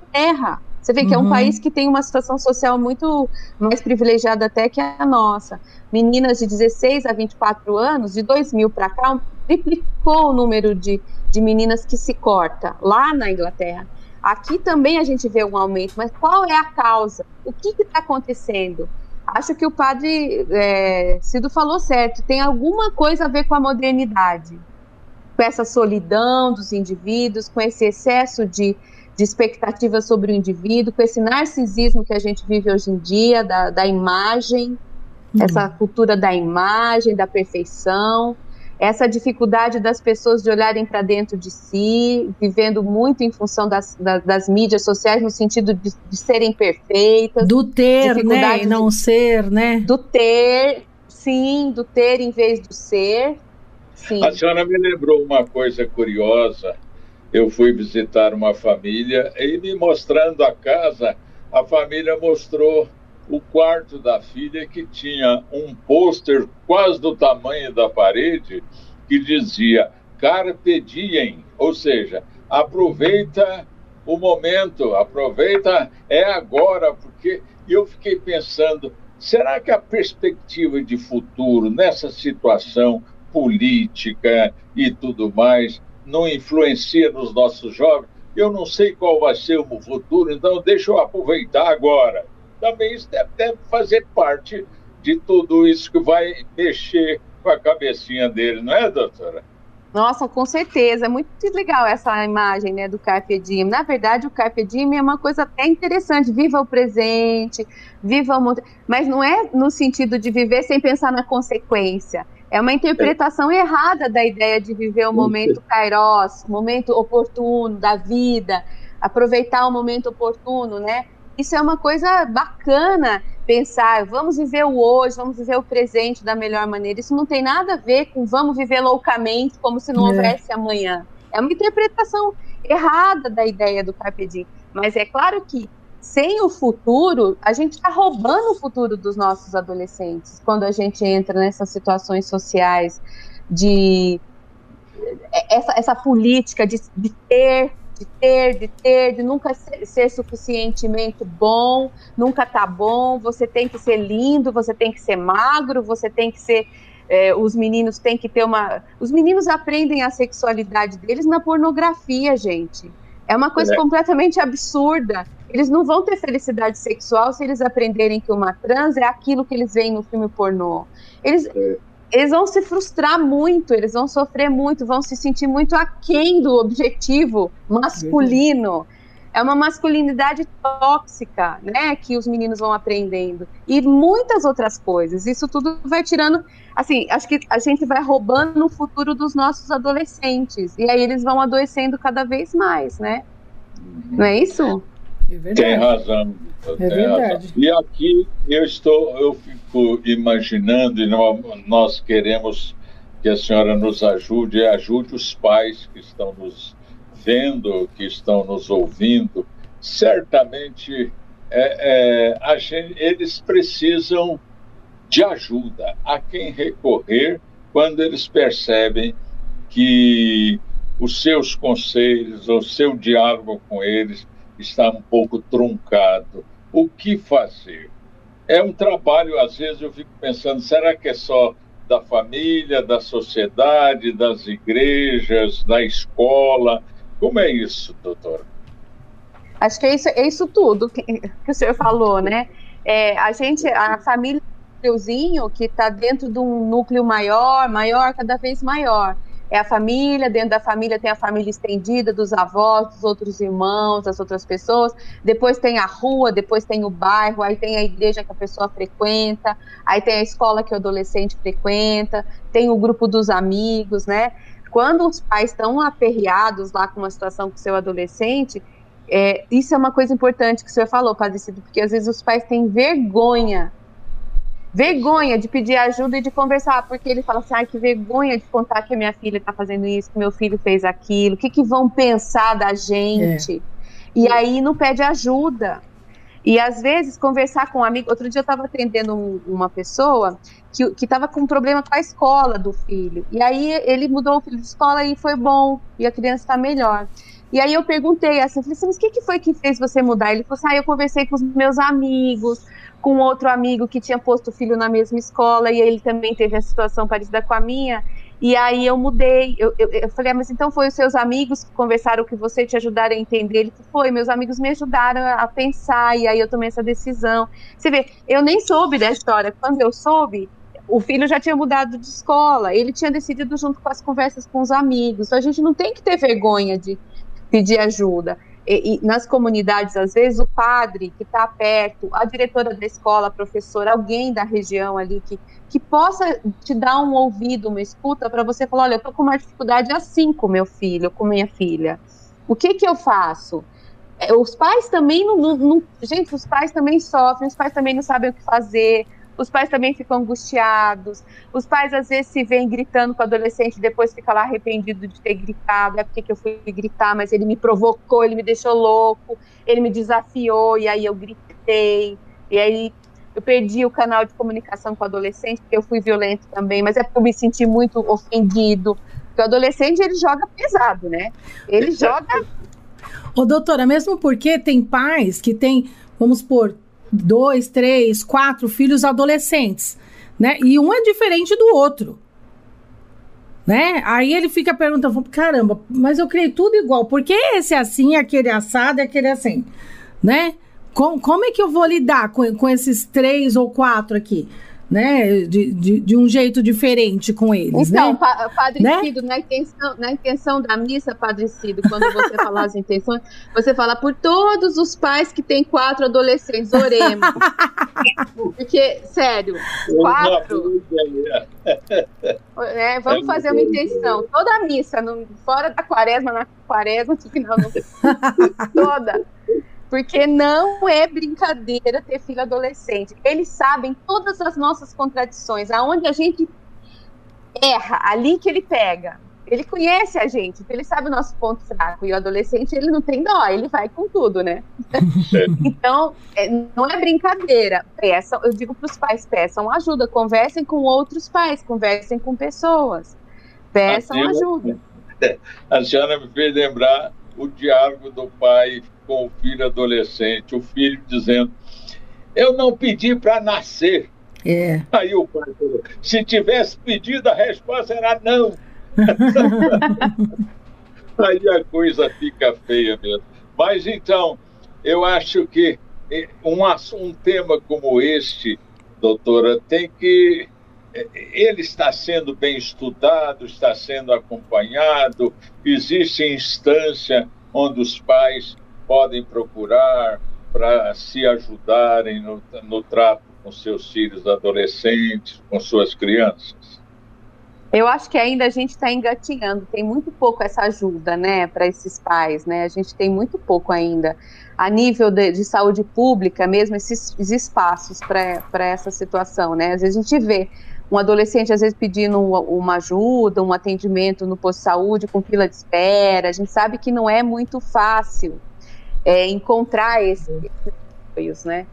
Você vê que uhum. é um uhum. país que tem uma situação social muito mais privilegiada até que a nossa. Meninas de 16 a 24 anos, de 2000 para cá, triplicou o número de, de meninas que se corta lá na Inglaterra. Aqui também a gente vê um aumento, mas qual é a causa? O que está acontecendo? Acho que o padre é, Cido falou certo, tem alguma coisa a ver com a modernidade, com essa solidão dos indivíduos, com esse excesso de de expectativas sobre o indivíduo, com esse narcisismo que a gente vive hoje em dia, da, da imagem, uhum. essa cultura da imagem, da perfeição, essa dificuldade das pessoas de olharem para dentro de si, vivendo muito em função das, das, das mídias sociais, no sentido de, de, serem perfeitas. Do ter, né? E não de, ser, né? Do ter, sim, do ter em vez do ser. Sim. A senhora me lembrou uma coisa curiosa eu fui visitar uma família e me mostrando a casa, a família mostrou o quarto da filha que tinha um pôster quase do tamanho da parede que dizia Carpe diem, ou seja, aproveita o momento, aproveita é agora, porque eu fiquei pensando, será que a perspectiva de futuro nessa situação política e tudo mais não influencia nos nossos jovens. Eu não sei qual vai ser o futuro, então deixa eu aproveitar agora. Também isso deve, deve fazer parte de tudo isso que vai mexer com a cabecinha dele, não é, doutora? Nossa, com certeza. É muito legal essa imagem né, do Carpe Diem. Na verdade, o Carpe Diem é uma coisa até interessante. Viva o presente, viva o... Mas não é no sentido de viver sem pensar na consequência. É uma interpretação é. errada da ideia de viver o momento kairos, momento oportuno da vida, aproveitar o momento oportuno, né? Isso é uma coisa bacana pensar, vamos viver o hoje, vamos viver o presente da melhor maneira. Isso não tem nada a ver com vamos viver loucamente como se não é. houvesse amanhã. É uma interpretação errada da ideia do Carpe Diem. Mas é claro que sem o futuro, a gente está roubando o futuro dos nossos adolescentes quando a gente entra nessas situações sociais de essa, essa política de, de ter, de ter, de ter, de nunca ser, ser suficientemente bom, nunca tá bom, você tem que ser lindo, você tem que ser magro, você tem que ser é, os meninos têm que ter uma. Os meninos aprendem a sexualidade deles na pornografia, gente. É uma coisa é. completamente absurda. Eles não vão ter felicidade sexual se eles aprenderem que uma trans é aquilo que eles veem no filme pornô. Eles, é. eles vão se frustrar muito, eles vão sofrer muito, vão se sentir muito aquém do objetivo masculino. É uma masculinidade tóxica, né, que os meninos vão aprendendo. E muitas outras coisas. Isso tudo vai tirando. Assim, acho que a gente vai roubando no futuro dos nossos adolescentes. E aí eles vão adoecendo cada vez mais, né? Não é isso? É tem razão. É verdade. Razão. E aqui eu estou, eu fico imaginando, e nós queremos que a senhora nos ajude, e ajude os pais que estão nos vendo, que estão nos ouvindo, certamente é, é, gente, eles precisam de ajuda a quem recorrer quando eles percebem que os seus conselhos, o seu diálogo com eles está um pouco truncado. O que fazer? É um trabalho, às vezes eu fico pensando, será que é só da família, da sociedade, das igrejas, da escola? Como é isso, doutora? Acho que é isso, é isso tudo que, que o senhor falou, né? É, a gente, a família que está dentro de um núcleo maior, maior, cada vez maior. É a família, dentro da família tem a família estendida, dos avós, dos outros irmãos, das outras pessoas. Depois tem a rua, depois tem o bairro, aí tem a igreja que a pessoa frequenta, aí tem a escola que o adolescente frequenta, tem o grupo dos amigos, né? quando os pais estão aperreados lá com uma situação com seu adolescente, é, isso é uma coisa importante que o senhor falou, Padre Cido, porque às vezes os pais têm vergonha, vergonha de pedir ajuda e de conversar, porque ele fala assim, ai, que vergonha de contar que a minha filha está fazendo isso, que meu filho fez aquilo, o que, que vão pensar da gente? É. E aí não pede ajuda. E às vezes conversar com um amigo. Outro dia eu estava atendendo um, uma pessoa que estava com um problema com a escola do filho. E aí ele mudou o filho de escola e foi bom. E a criança está melhor. E aí eu perguntei assim, falei assim, mas o que, que foi que fez você mudar? Ele falou assim, ah, eu conversei com os meus amigos, com outro amigo que tinha posto o filho na mesma escola e ele também teve a situação parecida com a minha. E aí eu mudei. Eu, eu, eu, falei, ah, mas então foi os seus amigos que conversaram com você, te ajudaram a entender? Ele foi, meus amigos me ajudaram a pensar, e aí eu tomei essa decisão. Você vê, eu nem soube da história. Quando eu soube, o filho já tinha mudado de escola, ele tinha decidido junto com as conversas com os amigos. Então a gente não tem que ter vergonha de pedir ajuda e, e, nas comunidades, às vezes, o padre que está perto, a diretora da escola, a professora, alguém da região ali que, que possa te dar um ouvido, uma escuta, para você falar: olha, eu estou com uma dificuldade assim com meu filho, com minha filha. O que, que eu faço? É, os pais também não, não, não. Gente, os pais também sofrem, os pais também não sabem o que fazer os pais também ficam angustiados, os pais às vezes se veem gritando com o adolescente, depois fica lá arrependido de ter gritado, é porque que eu fui gritar, mas ele me provocou, ele me deixou louco, ele me desafiou, e aí eu gritei, e aí eu perdi o canal de comunicação com o adolescente, porque eu fui violento também, mas é porque eu me senti muito ofendido, porque o adolescente, ele joga pesado, né? Ele joga... Ô, doutora, mesmo porque tem pais que têm, vamos supor, dois, três, quatro filhos adolescentes, né? E um é diferente do outro. Né? Aí ele fica perguntando, caramba, mas eu criei tudo igual, por que esse é assim, aquele assado aquele assim, né? Com, como é que eu vou lidar com, com esses três ou quatro aqui? Né, de, de, de, um jeito diferente com eles. Então, né? pa Padre né? Cido, na intenção, na intenção da missa, Padre Cido, quando você falar as intenções, você fala por todos os pais que têm quatro adolescentes, oremos. Porque, sério, quatro. É, vamos é fazer uma intenção. Toda a missa, no, fora da quaresma, na quaresma, no final, toda porque não é brincadeira ter filho adolescente. Eles sabem todas as nossas contradições, aonde a gente erra, ali que ele pega. Ele conhece a gente, ele sabe o nosso ponto fraco. E o adolescente, ele não tem dó, ele vai com tudo, né? então, é, não é brincadeira. Peçam, eu digo para os pais, peçam ajuda, conversem com outros pais, conversem com pessoas. Peçam ajuda. A senhora me fez lembrar o diálogo do pai com o filho adolescente, o filho dizendo: Eu não pedi para nascer. É. Aí o pai falou: Se tivesse pedido, a resposta era não. Aí a coisa fica feia mesmo. Mas então, eu acho que eh, um, um tema como este, doutora, tem que ele está sendo bem estudado, está sendo acompanhado, existe instância onde os pais podem procurar para se ajudarem no, no trato com seus filhos adolescentes, com suas crianças? Eu acho que ainda a gente está engatinhando, tem muito pouco essa ajuda, né, para esses pais, né? A gente tem muito pouco ainda. A nível de, de saúde pública, mesmo esses, espaços para essa situação, né? Às vezes a gente vê um adolescente, às vezes, pedindo uma ajuda, um atendimento no posto de saúde com fila de espera. A gente sabe que não é muito fácil é, encontrar esses apoios, né?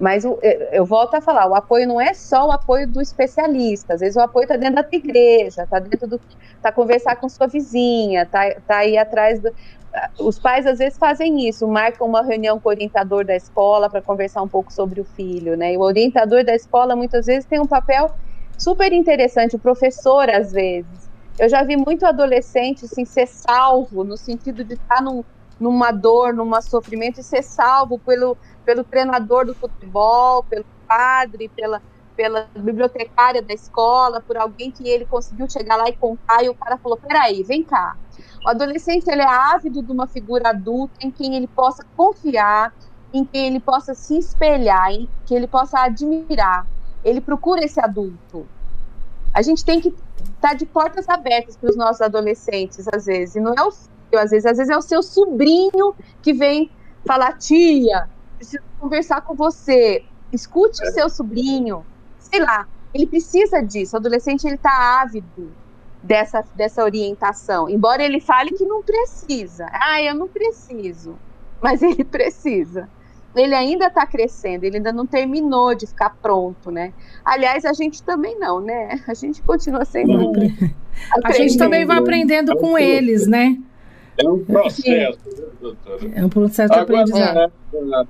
Mas eu, eu, volto a falar, o apoio não é só o apoio do especialista, às vezes o apoio está dentro da tua igreja, está dentro do. está conversar com sua vizinha, está tá aí atrás do. Os pais às vezes fazem isso, marcam uma reunião com o orientador da escola para conversar um pouco sobre o filho, né? E o orientador da escola muitas vezes tem um papel super interessante, o professor às vezes. Eu já vi muito adolescente assim, ser salvo, no sentido de estar tá num, numa dor, num sofrimento, e ser salvo pelo pelo treinador do futebol, pelo padre, pela, pela bibliotecária da escola, por alguém que ele conseguiu chegar lá e contar, e o cara falou: peraí, vem cá. O adolescente ele é ávido de uma figura adulta em quem ele possa confiar, em quem ele possa se espelhar, em que ele possa admirar. Ele procura esse adulto. A gente tem que estar tá de portas abertas para os nossos adolescentes, às vezes. E não é o às vezes, às vezes é o seu sobrinho que vem falar, tia, preciso conversar com você. Escute é. o seu sobrinho. Sei lá, ele precisa disso. O adolescente ele está ávido dessa, dessa orientação. Embora ele fale que não precisa. Ah, eu não preciso. Mas ele precisa. Ele ainda está crescendo, ele ainda não terminou de ficar pronto, né? Aliás, a gente também não, né? A gente continua sendo. A gente também vai aprendendo com eles, né? É um processo, né, doutora? É um processo de aprendizado. É,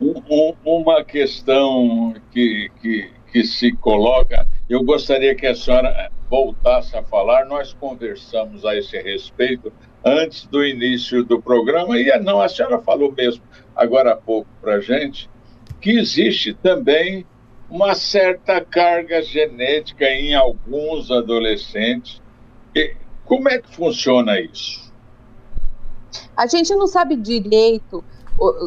um, uma questão que, que, que se coloca, eu gostaria que a senhora voltasse a falar, nós conversamos a esse respeito antes do início do programa, e não, a senhora falou mesmo agora há pouco para a gente, que existe também uma certa carga genética em alguns adolescentes. E como é que funciona isso? A gente não sabe direito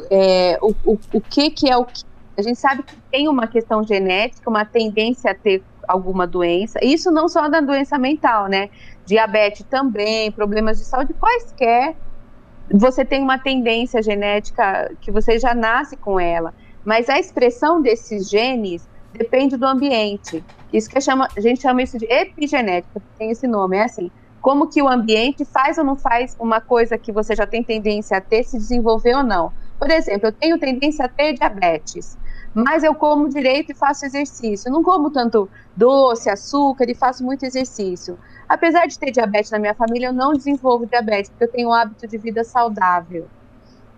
é, o, o, o que, que é o que. A gente sabe que tem uma questão genética, uma tendência a ter alguma doença. Isso não só da doença mental, né? Diabetes também, problemas de saúde quaisquer. Você tem uma tendência genética que você já nasce com ela. Mas a expressão desses genes depende do ambiente. Isso que chama, a gente chama isso de epigenética, tem esse nome, é assim como que o ambiente faz ou não faz uma coisa que você já tem tendência a ter se desenvolver ou não. Por exemplo, eu tenho tendência a ter diabetes, mas eu como direito e faço exercício. Eu não como tanto doce, açúcar e faço muito exercício. Apesar de ter diabetes na minha família, eu não desenvolvo diabetes, porque eu tenho um hábito de vida saudável.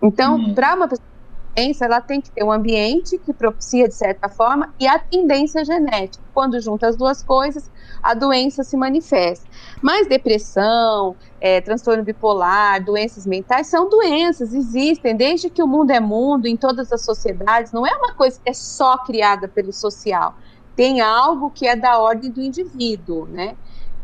Então, uhum. para uma pessoa doença, ela tem que ter um ambiente que propicia, de certa forma, e a tendência genética. Quando junta as duas coisas, a doença se manifesta. Mas depressão, é, transtorno bipolar, doenças mentais são doenças, existem desde que o mundo é mundo, em todas as sociedades. Não é uma coisa que é só criada pelo social. Tem algo que é da ordem do indivíduo, né?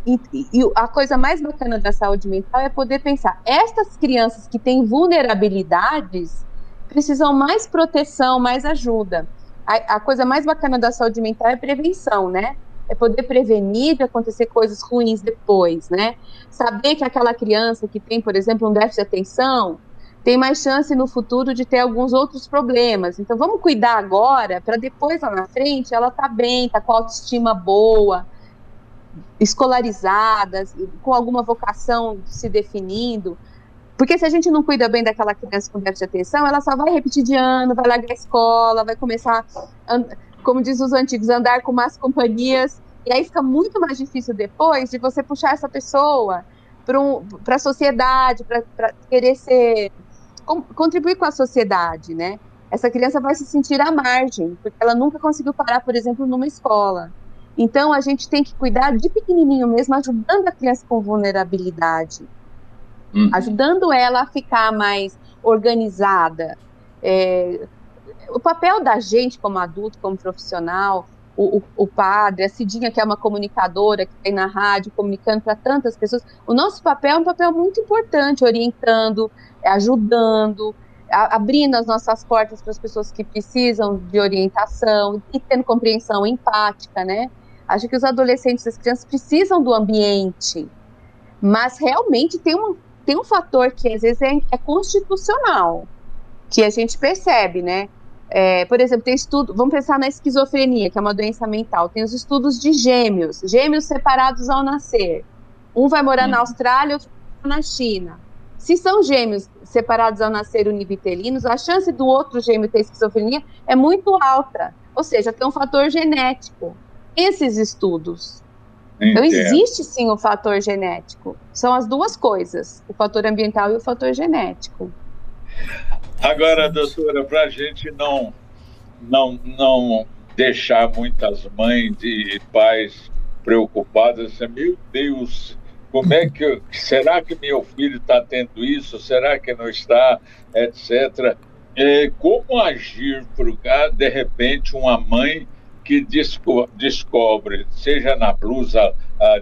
E, e, a coisa mais bacana da saúde mental é poder pensar: estas crianças que têm vulnerabilidades, precisam mais proteção, mais ajuda. A, a, coisa mais bacana da saúde mental é prevenção, né? É poder prevenir de acontecer coisas ruins depois, né? Saber que aquela criança que tem, por exemplo, um déficit de atenção, tem mais chance no futuro de ter alguns outros problemas. Então, vamos cuidar agora, para depois, lá na frente, ela tá bem, tá com autoestima boa, escolarizada, com alguma vocação se definindo. Porque se a gente não cuida bem daquela criança com déficit de atenção, ela só vai repetir de ano, vai largar a escola, vai começar, como diz os antigos, andar com más companhias. E aí fica muito mais difícil depois de você puxar essa pessoa para um, a sociedade, para querer ser, contribuir com a sociedade, né? Essa criança vai se sentir à margem, porque ela nunca conseguiu parar, por exemplo, numa escola. Então, a gente tem que cuidar de pequenininho mesmo, ajudando a criança com vulnerabilidade uhum. ajudando ela a ficar mais organizada. É, o papel da gente como adulto, como profissional, o, o, o, padre, a Cidinha, que é uma comunicadora, que tem na rádio, comunicando para tantas pessoas. O nosso papel é um papel muito importante, orientando, ajudando, a, abrindo as nossas portas para as pessoas que precisam de orientação e tendo compreensão empática, né? Acho que os adolescentes as crianças precisam do ambiente, mas realmente tem um, tem um fator que às vezes é, é constitucional, que a gente percebe, né? É, por exemplo, tem estudo, vamos pensar na esquizofrenia, que é uma doença mental. Tem os estudos de gêmeos, gêmeos separados ao nascer. Um vai morar na Austrália, outro na China. Se são gêmeos separados ao nascer univitelinos, a chance do outro gêmeo ter esquizofrenia é muito alta. Ou seja, tem um fator genético. Esses estudos. Então, existe sim o fator genético. São as duas coisas: o fator ambiental e o fator genético. Agora, doutora, para a gente não, não, não deixar muitas mães e pais preocupadas, assim, meu Deus, como é que será que meu filho está tendo isso? Será que não está, etc. É, como agir para de repente uma mãe que desco descobre, seja na blusa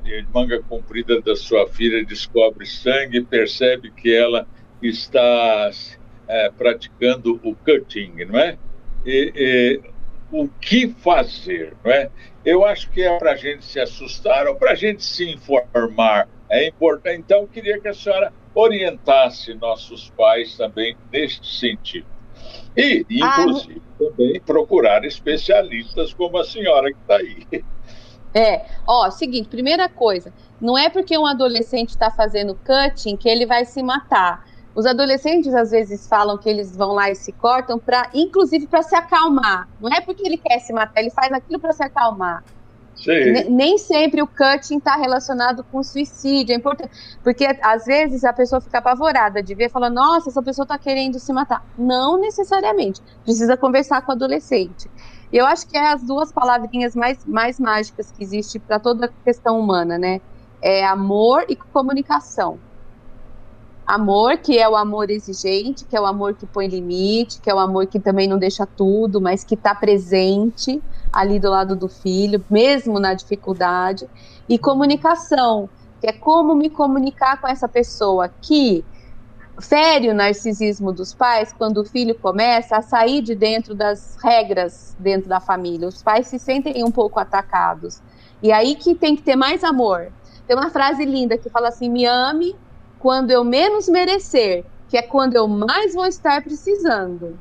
de manga comprida da sua filha, descobre sangue, percebe que ela está é, praticando o cutting, não é? E, e, o que fazer, não é? Eu acho que é para a gente se assustar ou para a gente se informar. É importante. Então, queria que a senhora orientasse nossos pais também neste sentido. E, inclusive, ah, também procurar especialistas como a senhora que está aí. É, ó, seguinte, primeira coisa, não é porque um adolescente está fazendo cutting que ele vai se matar. Os adolescentes às vezes falam que eles vão lá e se cortam para, inclusive, para se acalmar. Não é porque ele quer se matar, ele faz aquilo para se acalmar. Nem sempre o cutting está relacionado com suicídio. É importante, porque às vezes a pessoa fica apavorada de ver fala: Nossa, essa pessoa está querendo se matar. Não necessariamente. Precisa conversar com o adolescente. Eu acho que é as duas palavrinhas mais, mais mágicas que existe para toda a questão humana, né? É amor e comunicação. Amor, que é o amor exigente, que é o amor que põe limite, que é o amor que também não deixa tudo, mas que está presente ali do lado do filho, mesmo na dificuldade. E comunicação, que é como me comunicar com essa pessoa que fere o narcisismo dos pais quando o filho começa a sair de dentro das regras dentro da família. Os pais se sentem um pouco atacados. E aí que tem que ter mais amor. Tem uma frase linda que fala assim: me ame quando eu menos merecer, que é quando eu mais vou estar precisando.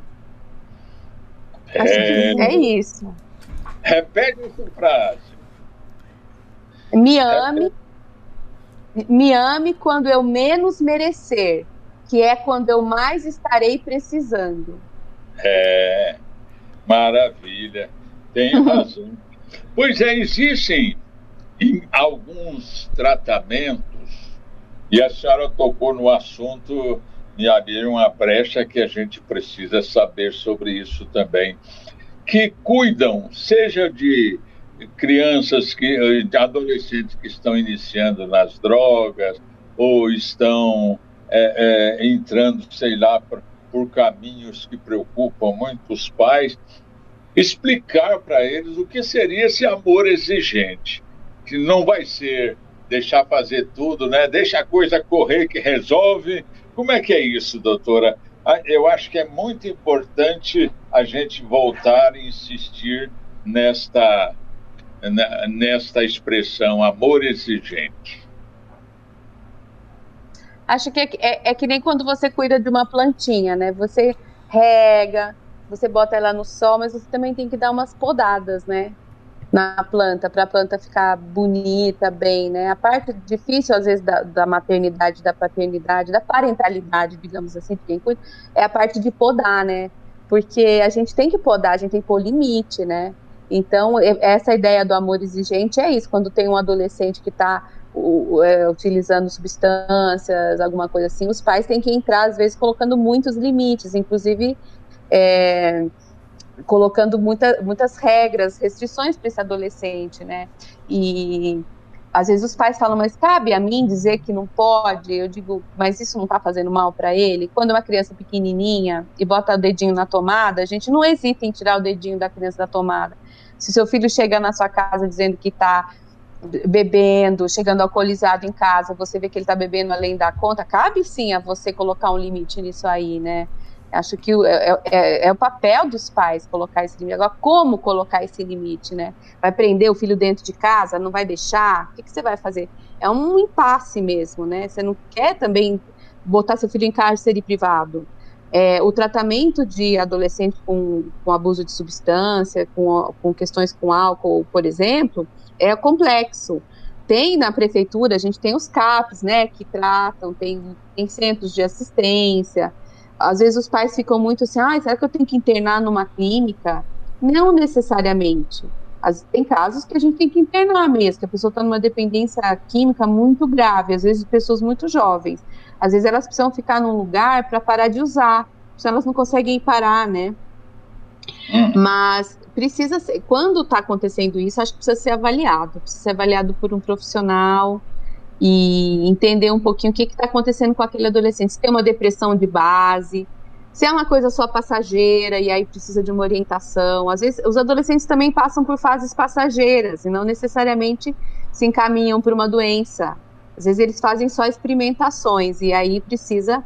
É, Acho que é isso. Repete essa frase. Me ame, me ame quando eu menos merecer, que é quando eu mais estarei precisando. É, maravilha. Tem razão. pois é, existem em alguns tratamentos e a senhora tocou no assunto e abriu uma brecha que a gente precisa saber sobre isso também. Que cuidam, seja de crianças que, de adolescentes que estão iniciando nas drogas ou estão é, é, entrando, sei lá, por, por caminhos que preocupam muitos pais, explicar para eles o que seria esse amor exigente, que não vai ser deixar fazer tudo, né? Deixa a coisa correr que resolve. Como é que é isso, doutora? Ah, eu acho que é muito importante a gente voltar e insistir nesta, nesta expressão amor exigente. Acho que é, é, é que nem quando você cuida de uma plantinha, né? Você rega, você bota ela no sol, mas você também tem que dar umas podadas, né? Na planta, para a planta ficar bonita, bem, né? A parte difícil, às vezes, da, da, maternidade, da paternidade, da parentalidade, digamos assim, de quem cuida, é a parte de podar, né? Porque a gente tem que podar, a gente tem que pôr limite, né? Então, essa ideia do amor exigente é isso, quando tem um adolescente que está é, utilizando substâncias, alguma coisa assim, os pais têm que entrar, às vezes, colocando muitos limites, inclusive... É, colocando muita, muitas regras, restrições para esse adolescente, né? E às vezes os pais falam, mas cabe a mim dizer que não pode? Eu digo, mas isso não está fazendo mal para ele? Quando uma criança pequenininha e bota o dedinho na tomada, a gente não hesita em tirar o dedinho da criança da tomada. Se seu filho chega na sua casa dizendo que está bebendo, chegando alcoolizado em casa, você vê que ele está bebendo além da conta, cabe sim a você colocar um limite nisso aí, né? Acho que é, é, é, o papel dos pais colocar esse limite. Agora, como colocar esse limite, né? Vai prender o filho dentro de casa? Não vai deixar? O que, que você vai fazer? É um impasse mesmo, né? Você não quer também botar seu filho em cárcere privado. É, o tratamento de adolescente com, com abuso de substância, com, com questões com álcool, por exemplo, é complexo. Tem na prefeitura, a gente tem os CAPs, né, que tratam, tem, tem centros de assistência. Às vezes os pais ficam muito assim, ah, será que eu tenho que internar numa clínica? Não necessariamente. As, tem casos que a gente tem que internar mesmo, que a pessoa está numa dependência química muito grave, às vezes pessoas muito jovens. Às vezes elas precisam ficar num lugar para parar de usar, senão elas não conseguem parar, né? Uhum. Mas precisa ser, quando está acontecendo isso, acho que precisa ser avaliado, precisa ser avaliado por um profissional e entender um pouquinho o que está acontecendo com aquele adolescente. Se tem uma depressão de base, se é uma coisa só passageira e aí precisa de uma orientação. Às vezes, os adolescentes também passam por fases passageiras e não necessariamente se encaminham para uma doença. Às vezes, eles fazem só experimentações e aí precisa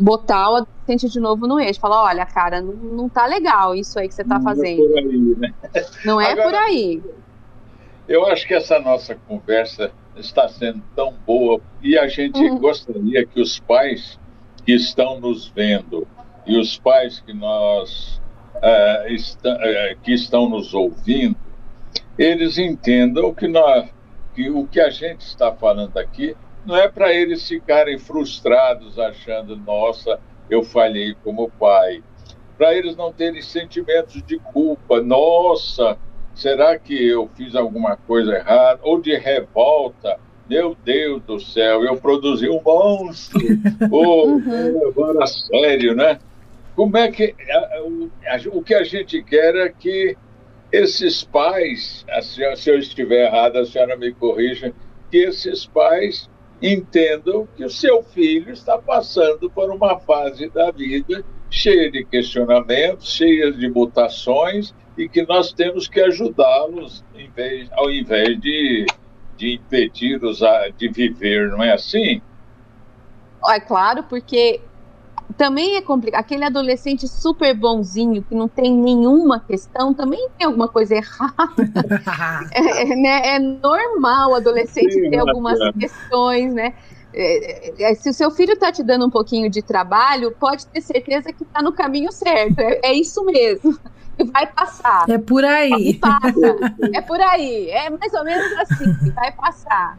botar o adolescente de novo no eixo. Falar: olha, cara, não, não tá legal isso aí que você está fazendo. Não é por aí, né? Não é Agora, por aí. Eu acho que essa nossa conversa está sendo tão boa e a gente uhum. gostaria que os pais que estão nos vendo e os pais que nós uh, est uh, que estão nos ouvindo, eles entendam que nós que o que a gente está falando aqui não é para eles ficarem frustrados achando nossa eu falhei como pai, para eles não terem sentimentos de culpa, nossa será que eu fiz alguma coisa errada? Ou de revolta, meu Deus do céu, eu produzi um monstro. Ou, uhum. agora sério, né? Como é que. o que a gente quer é que esses pais, senhora, se eu estiver errado, a senhora me corrija, que esses pais entendam que o seu filho está passando por uma fase da vida cheia de questionamentos, cheia de mutações e que nós temos que ajudá-los ao invés de, de impedi-los de viver, não é assim? É claro, porque também é complicado. Aquele adolescente super bonzinho, que não tem nenhuma questão, também tem alguma coisa errada. é, é, né? é normal o adolescente Sim, ter algumas é. questões, né? É, é, se o seu filho está te dando um pouquinho de trabalho, pode ter certeza que está no caminho certo. É, é, isso mesmo vai passar. É por aí. passa. É por aí. É mais ou menos assim, vai passar.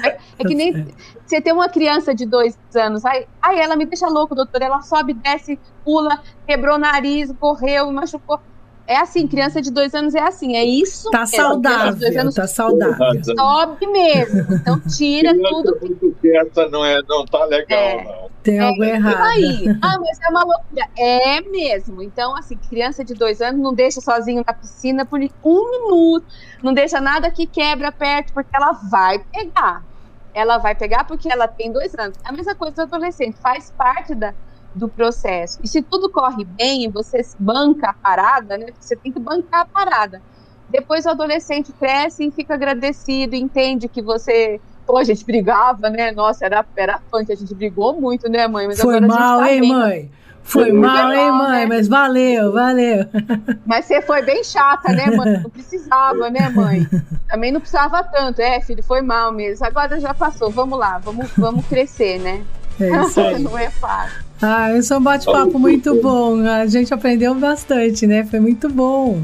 Vai, é que nem você tem uma criança de dois anos, aí, aí ela me deixa louco, doutor. Ela sobe, desce, pula, quebrou o nariz, correu, machucou. É assim, criança de dois anos é assim, é isso. Tá saudável, anos, tá saudável. Sobe mesmo. Então tira tudo. Muito quieta não é, não tá legal, é, não. Tem algo é, errado. Aí. Ah, mas é uma loucura. É mesmo. Então, assim, criança de dois anos não deixa sozinho na piscina por um minuto, não deixa nada que quebra perto, porque ela vai pegar. Ela vai pegar porque ela tem dois anos. É a mesma coisa do adolescente, faz parte da, do processo. E se tudo corre bem e você banca a parada, né? Você tem que bancar a parada. Depois o adolescente cresce e fica agradecido, entende que você. Pô, a gente brigava, né? Nossa, era, era punk, a gente brigou muito, né, mãe? Mas Foi mal, tá hein, bem. mãe? Foi, mal, hein, mãe? Né? Mas valeu, valeu. Mas você foi bem chata, né, mãe? Não precisava, né, mãe? Também não precisava tanto. É, filho, foi mal mesmo. Agora já passou. Vamos lá, vamos, vamos crescer, né? É isso aí. não é fácil. Ah, esse é um bate-papo muito bom. A gente aprendeu bastante, né? Foi muito bom.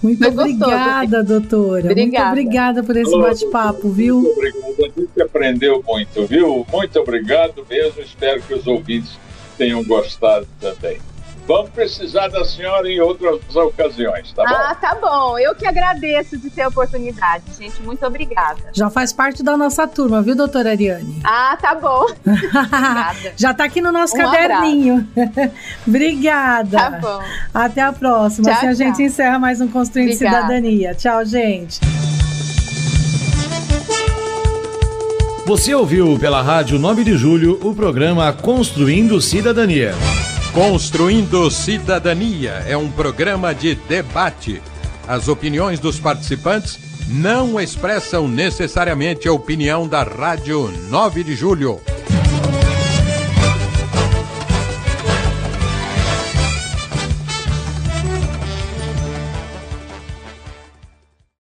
Muito Foi obrigada, gostoso. doutora. Obrigada. Muito obrigada por esse bate-papo, viu? Muito obrigado. A gente aprendeu muito, viu? Muito obrigado mesmo. Espero que os ouvintes tenham gostado também. Vamos precisar da senhora em outras ocasiões, tá bom? Ah, tá bom. Eu que agradeço de ter a oportunidade, gente. Muito obrigada. Já faz parte da nossa turma, viu, doutora Ariane? Ah, tá bom. Já tá aqui no nosso um caderninho. obrigada. Tá bom. Até a próxima. Tchau, assim a gente encerra mais um Construindo Obrigada. Cidadania. Tchau, gente. Você ouviu pela Rádio 9 de Julho o programa Construindo Cidadania. Construindo Cidadania é um programa de debate As opiniões dos participantes não expressam necessariamente a opinião da Rádio 9 de Julho.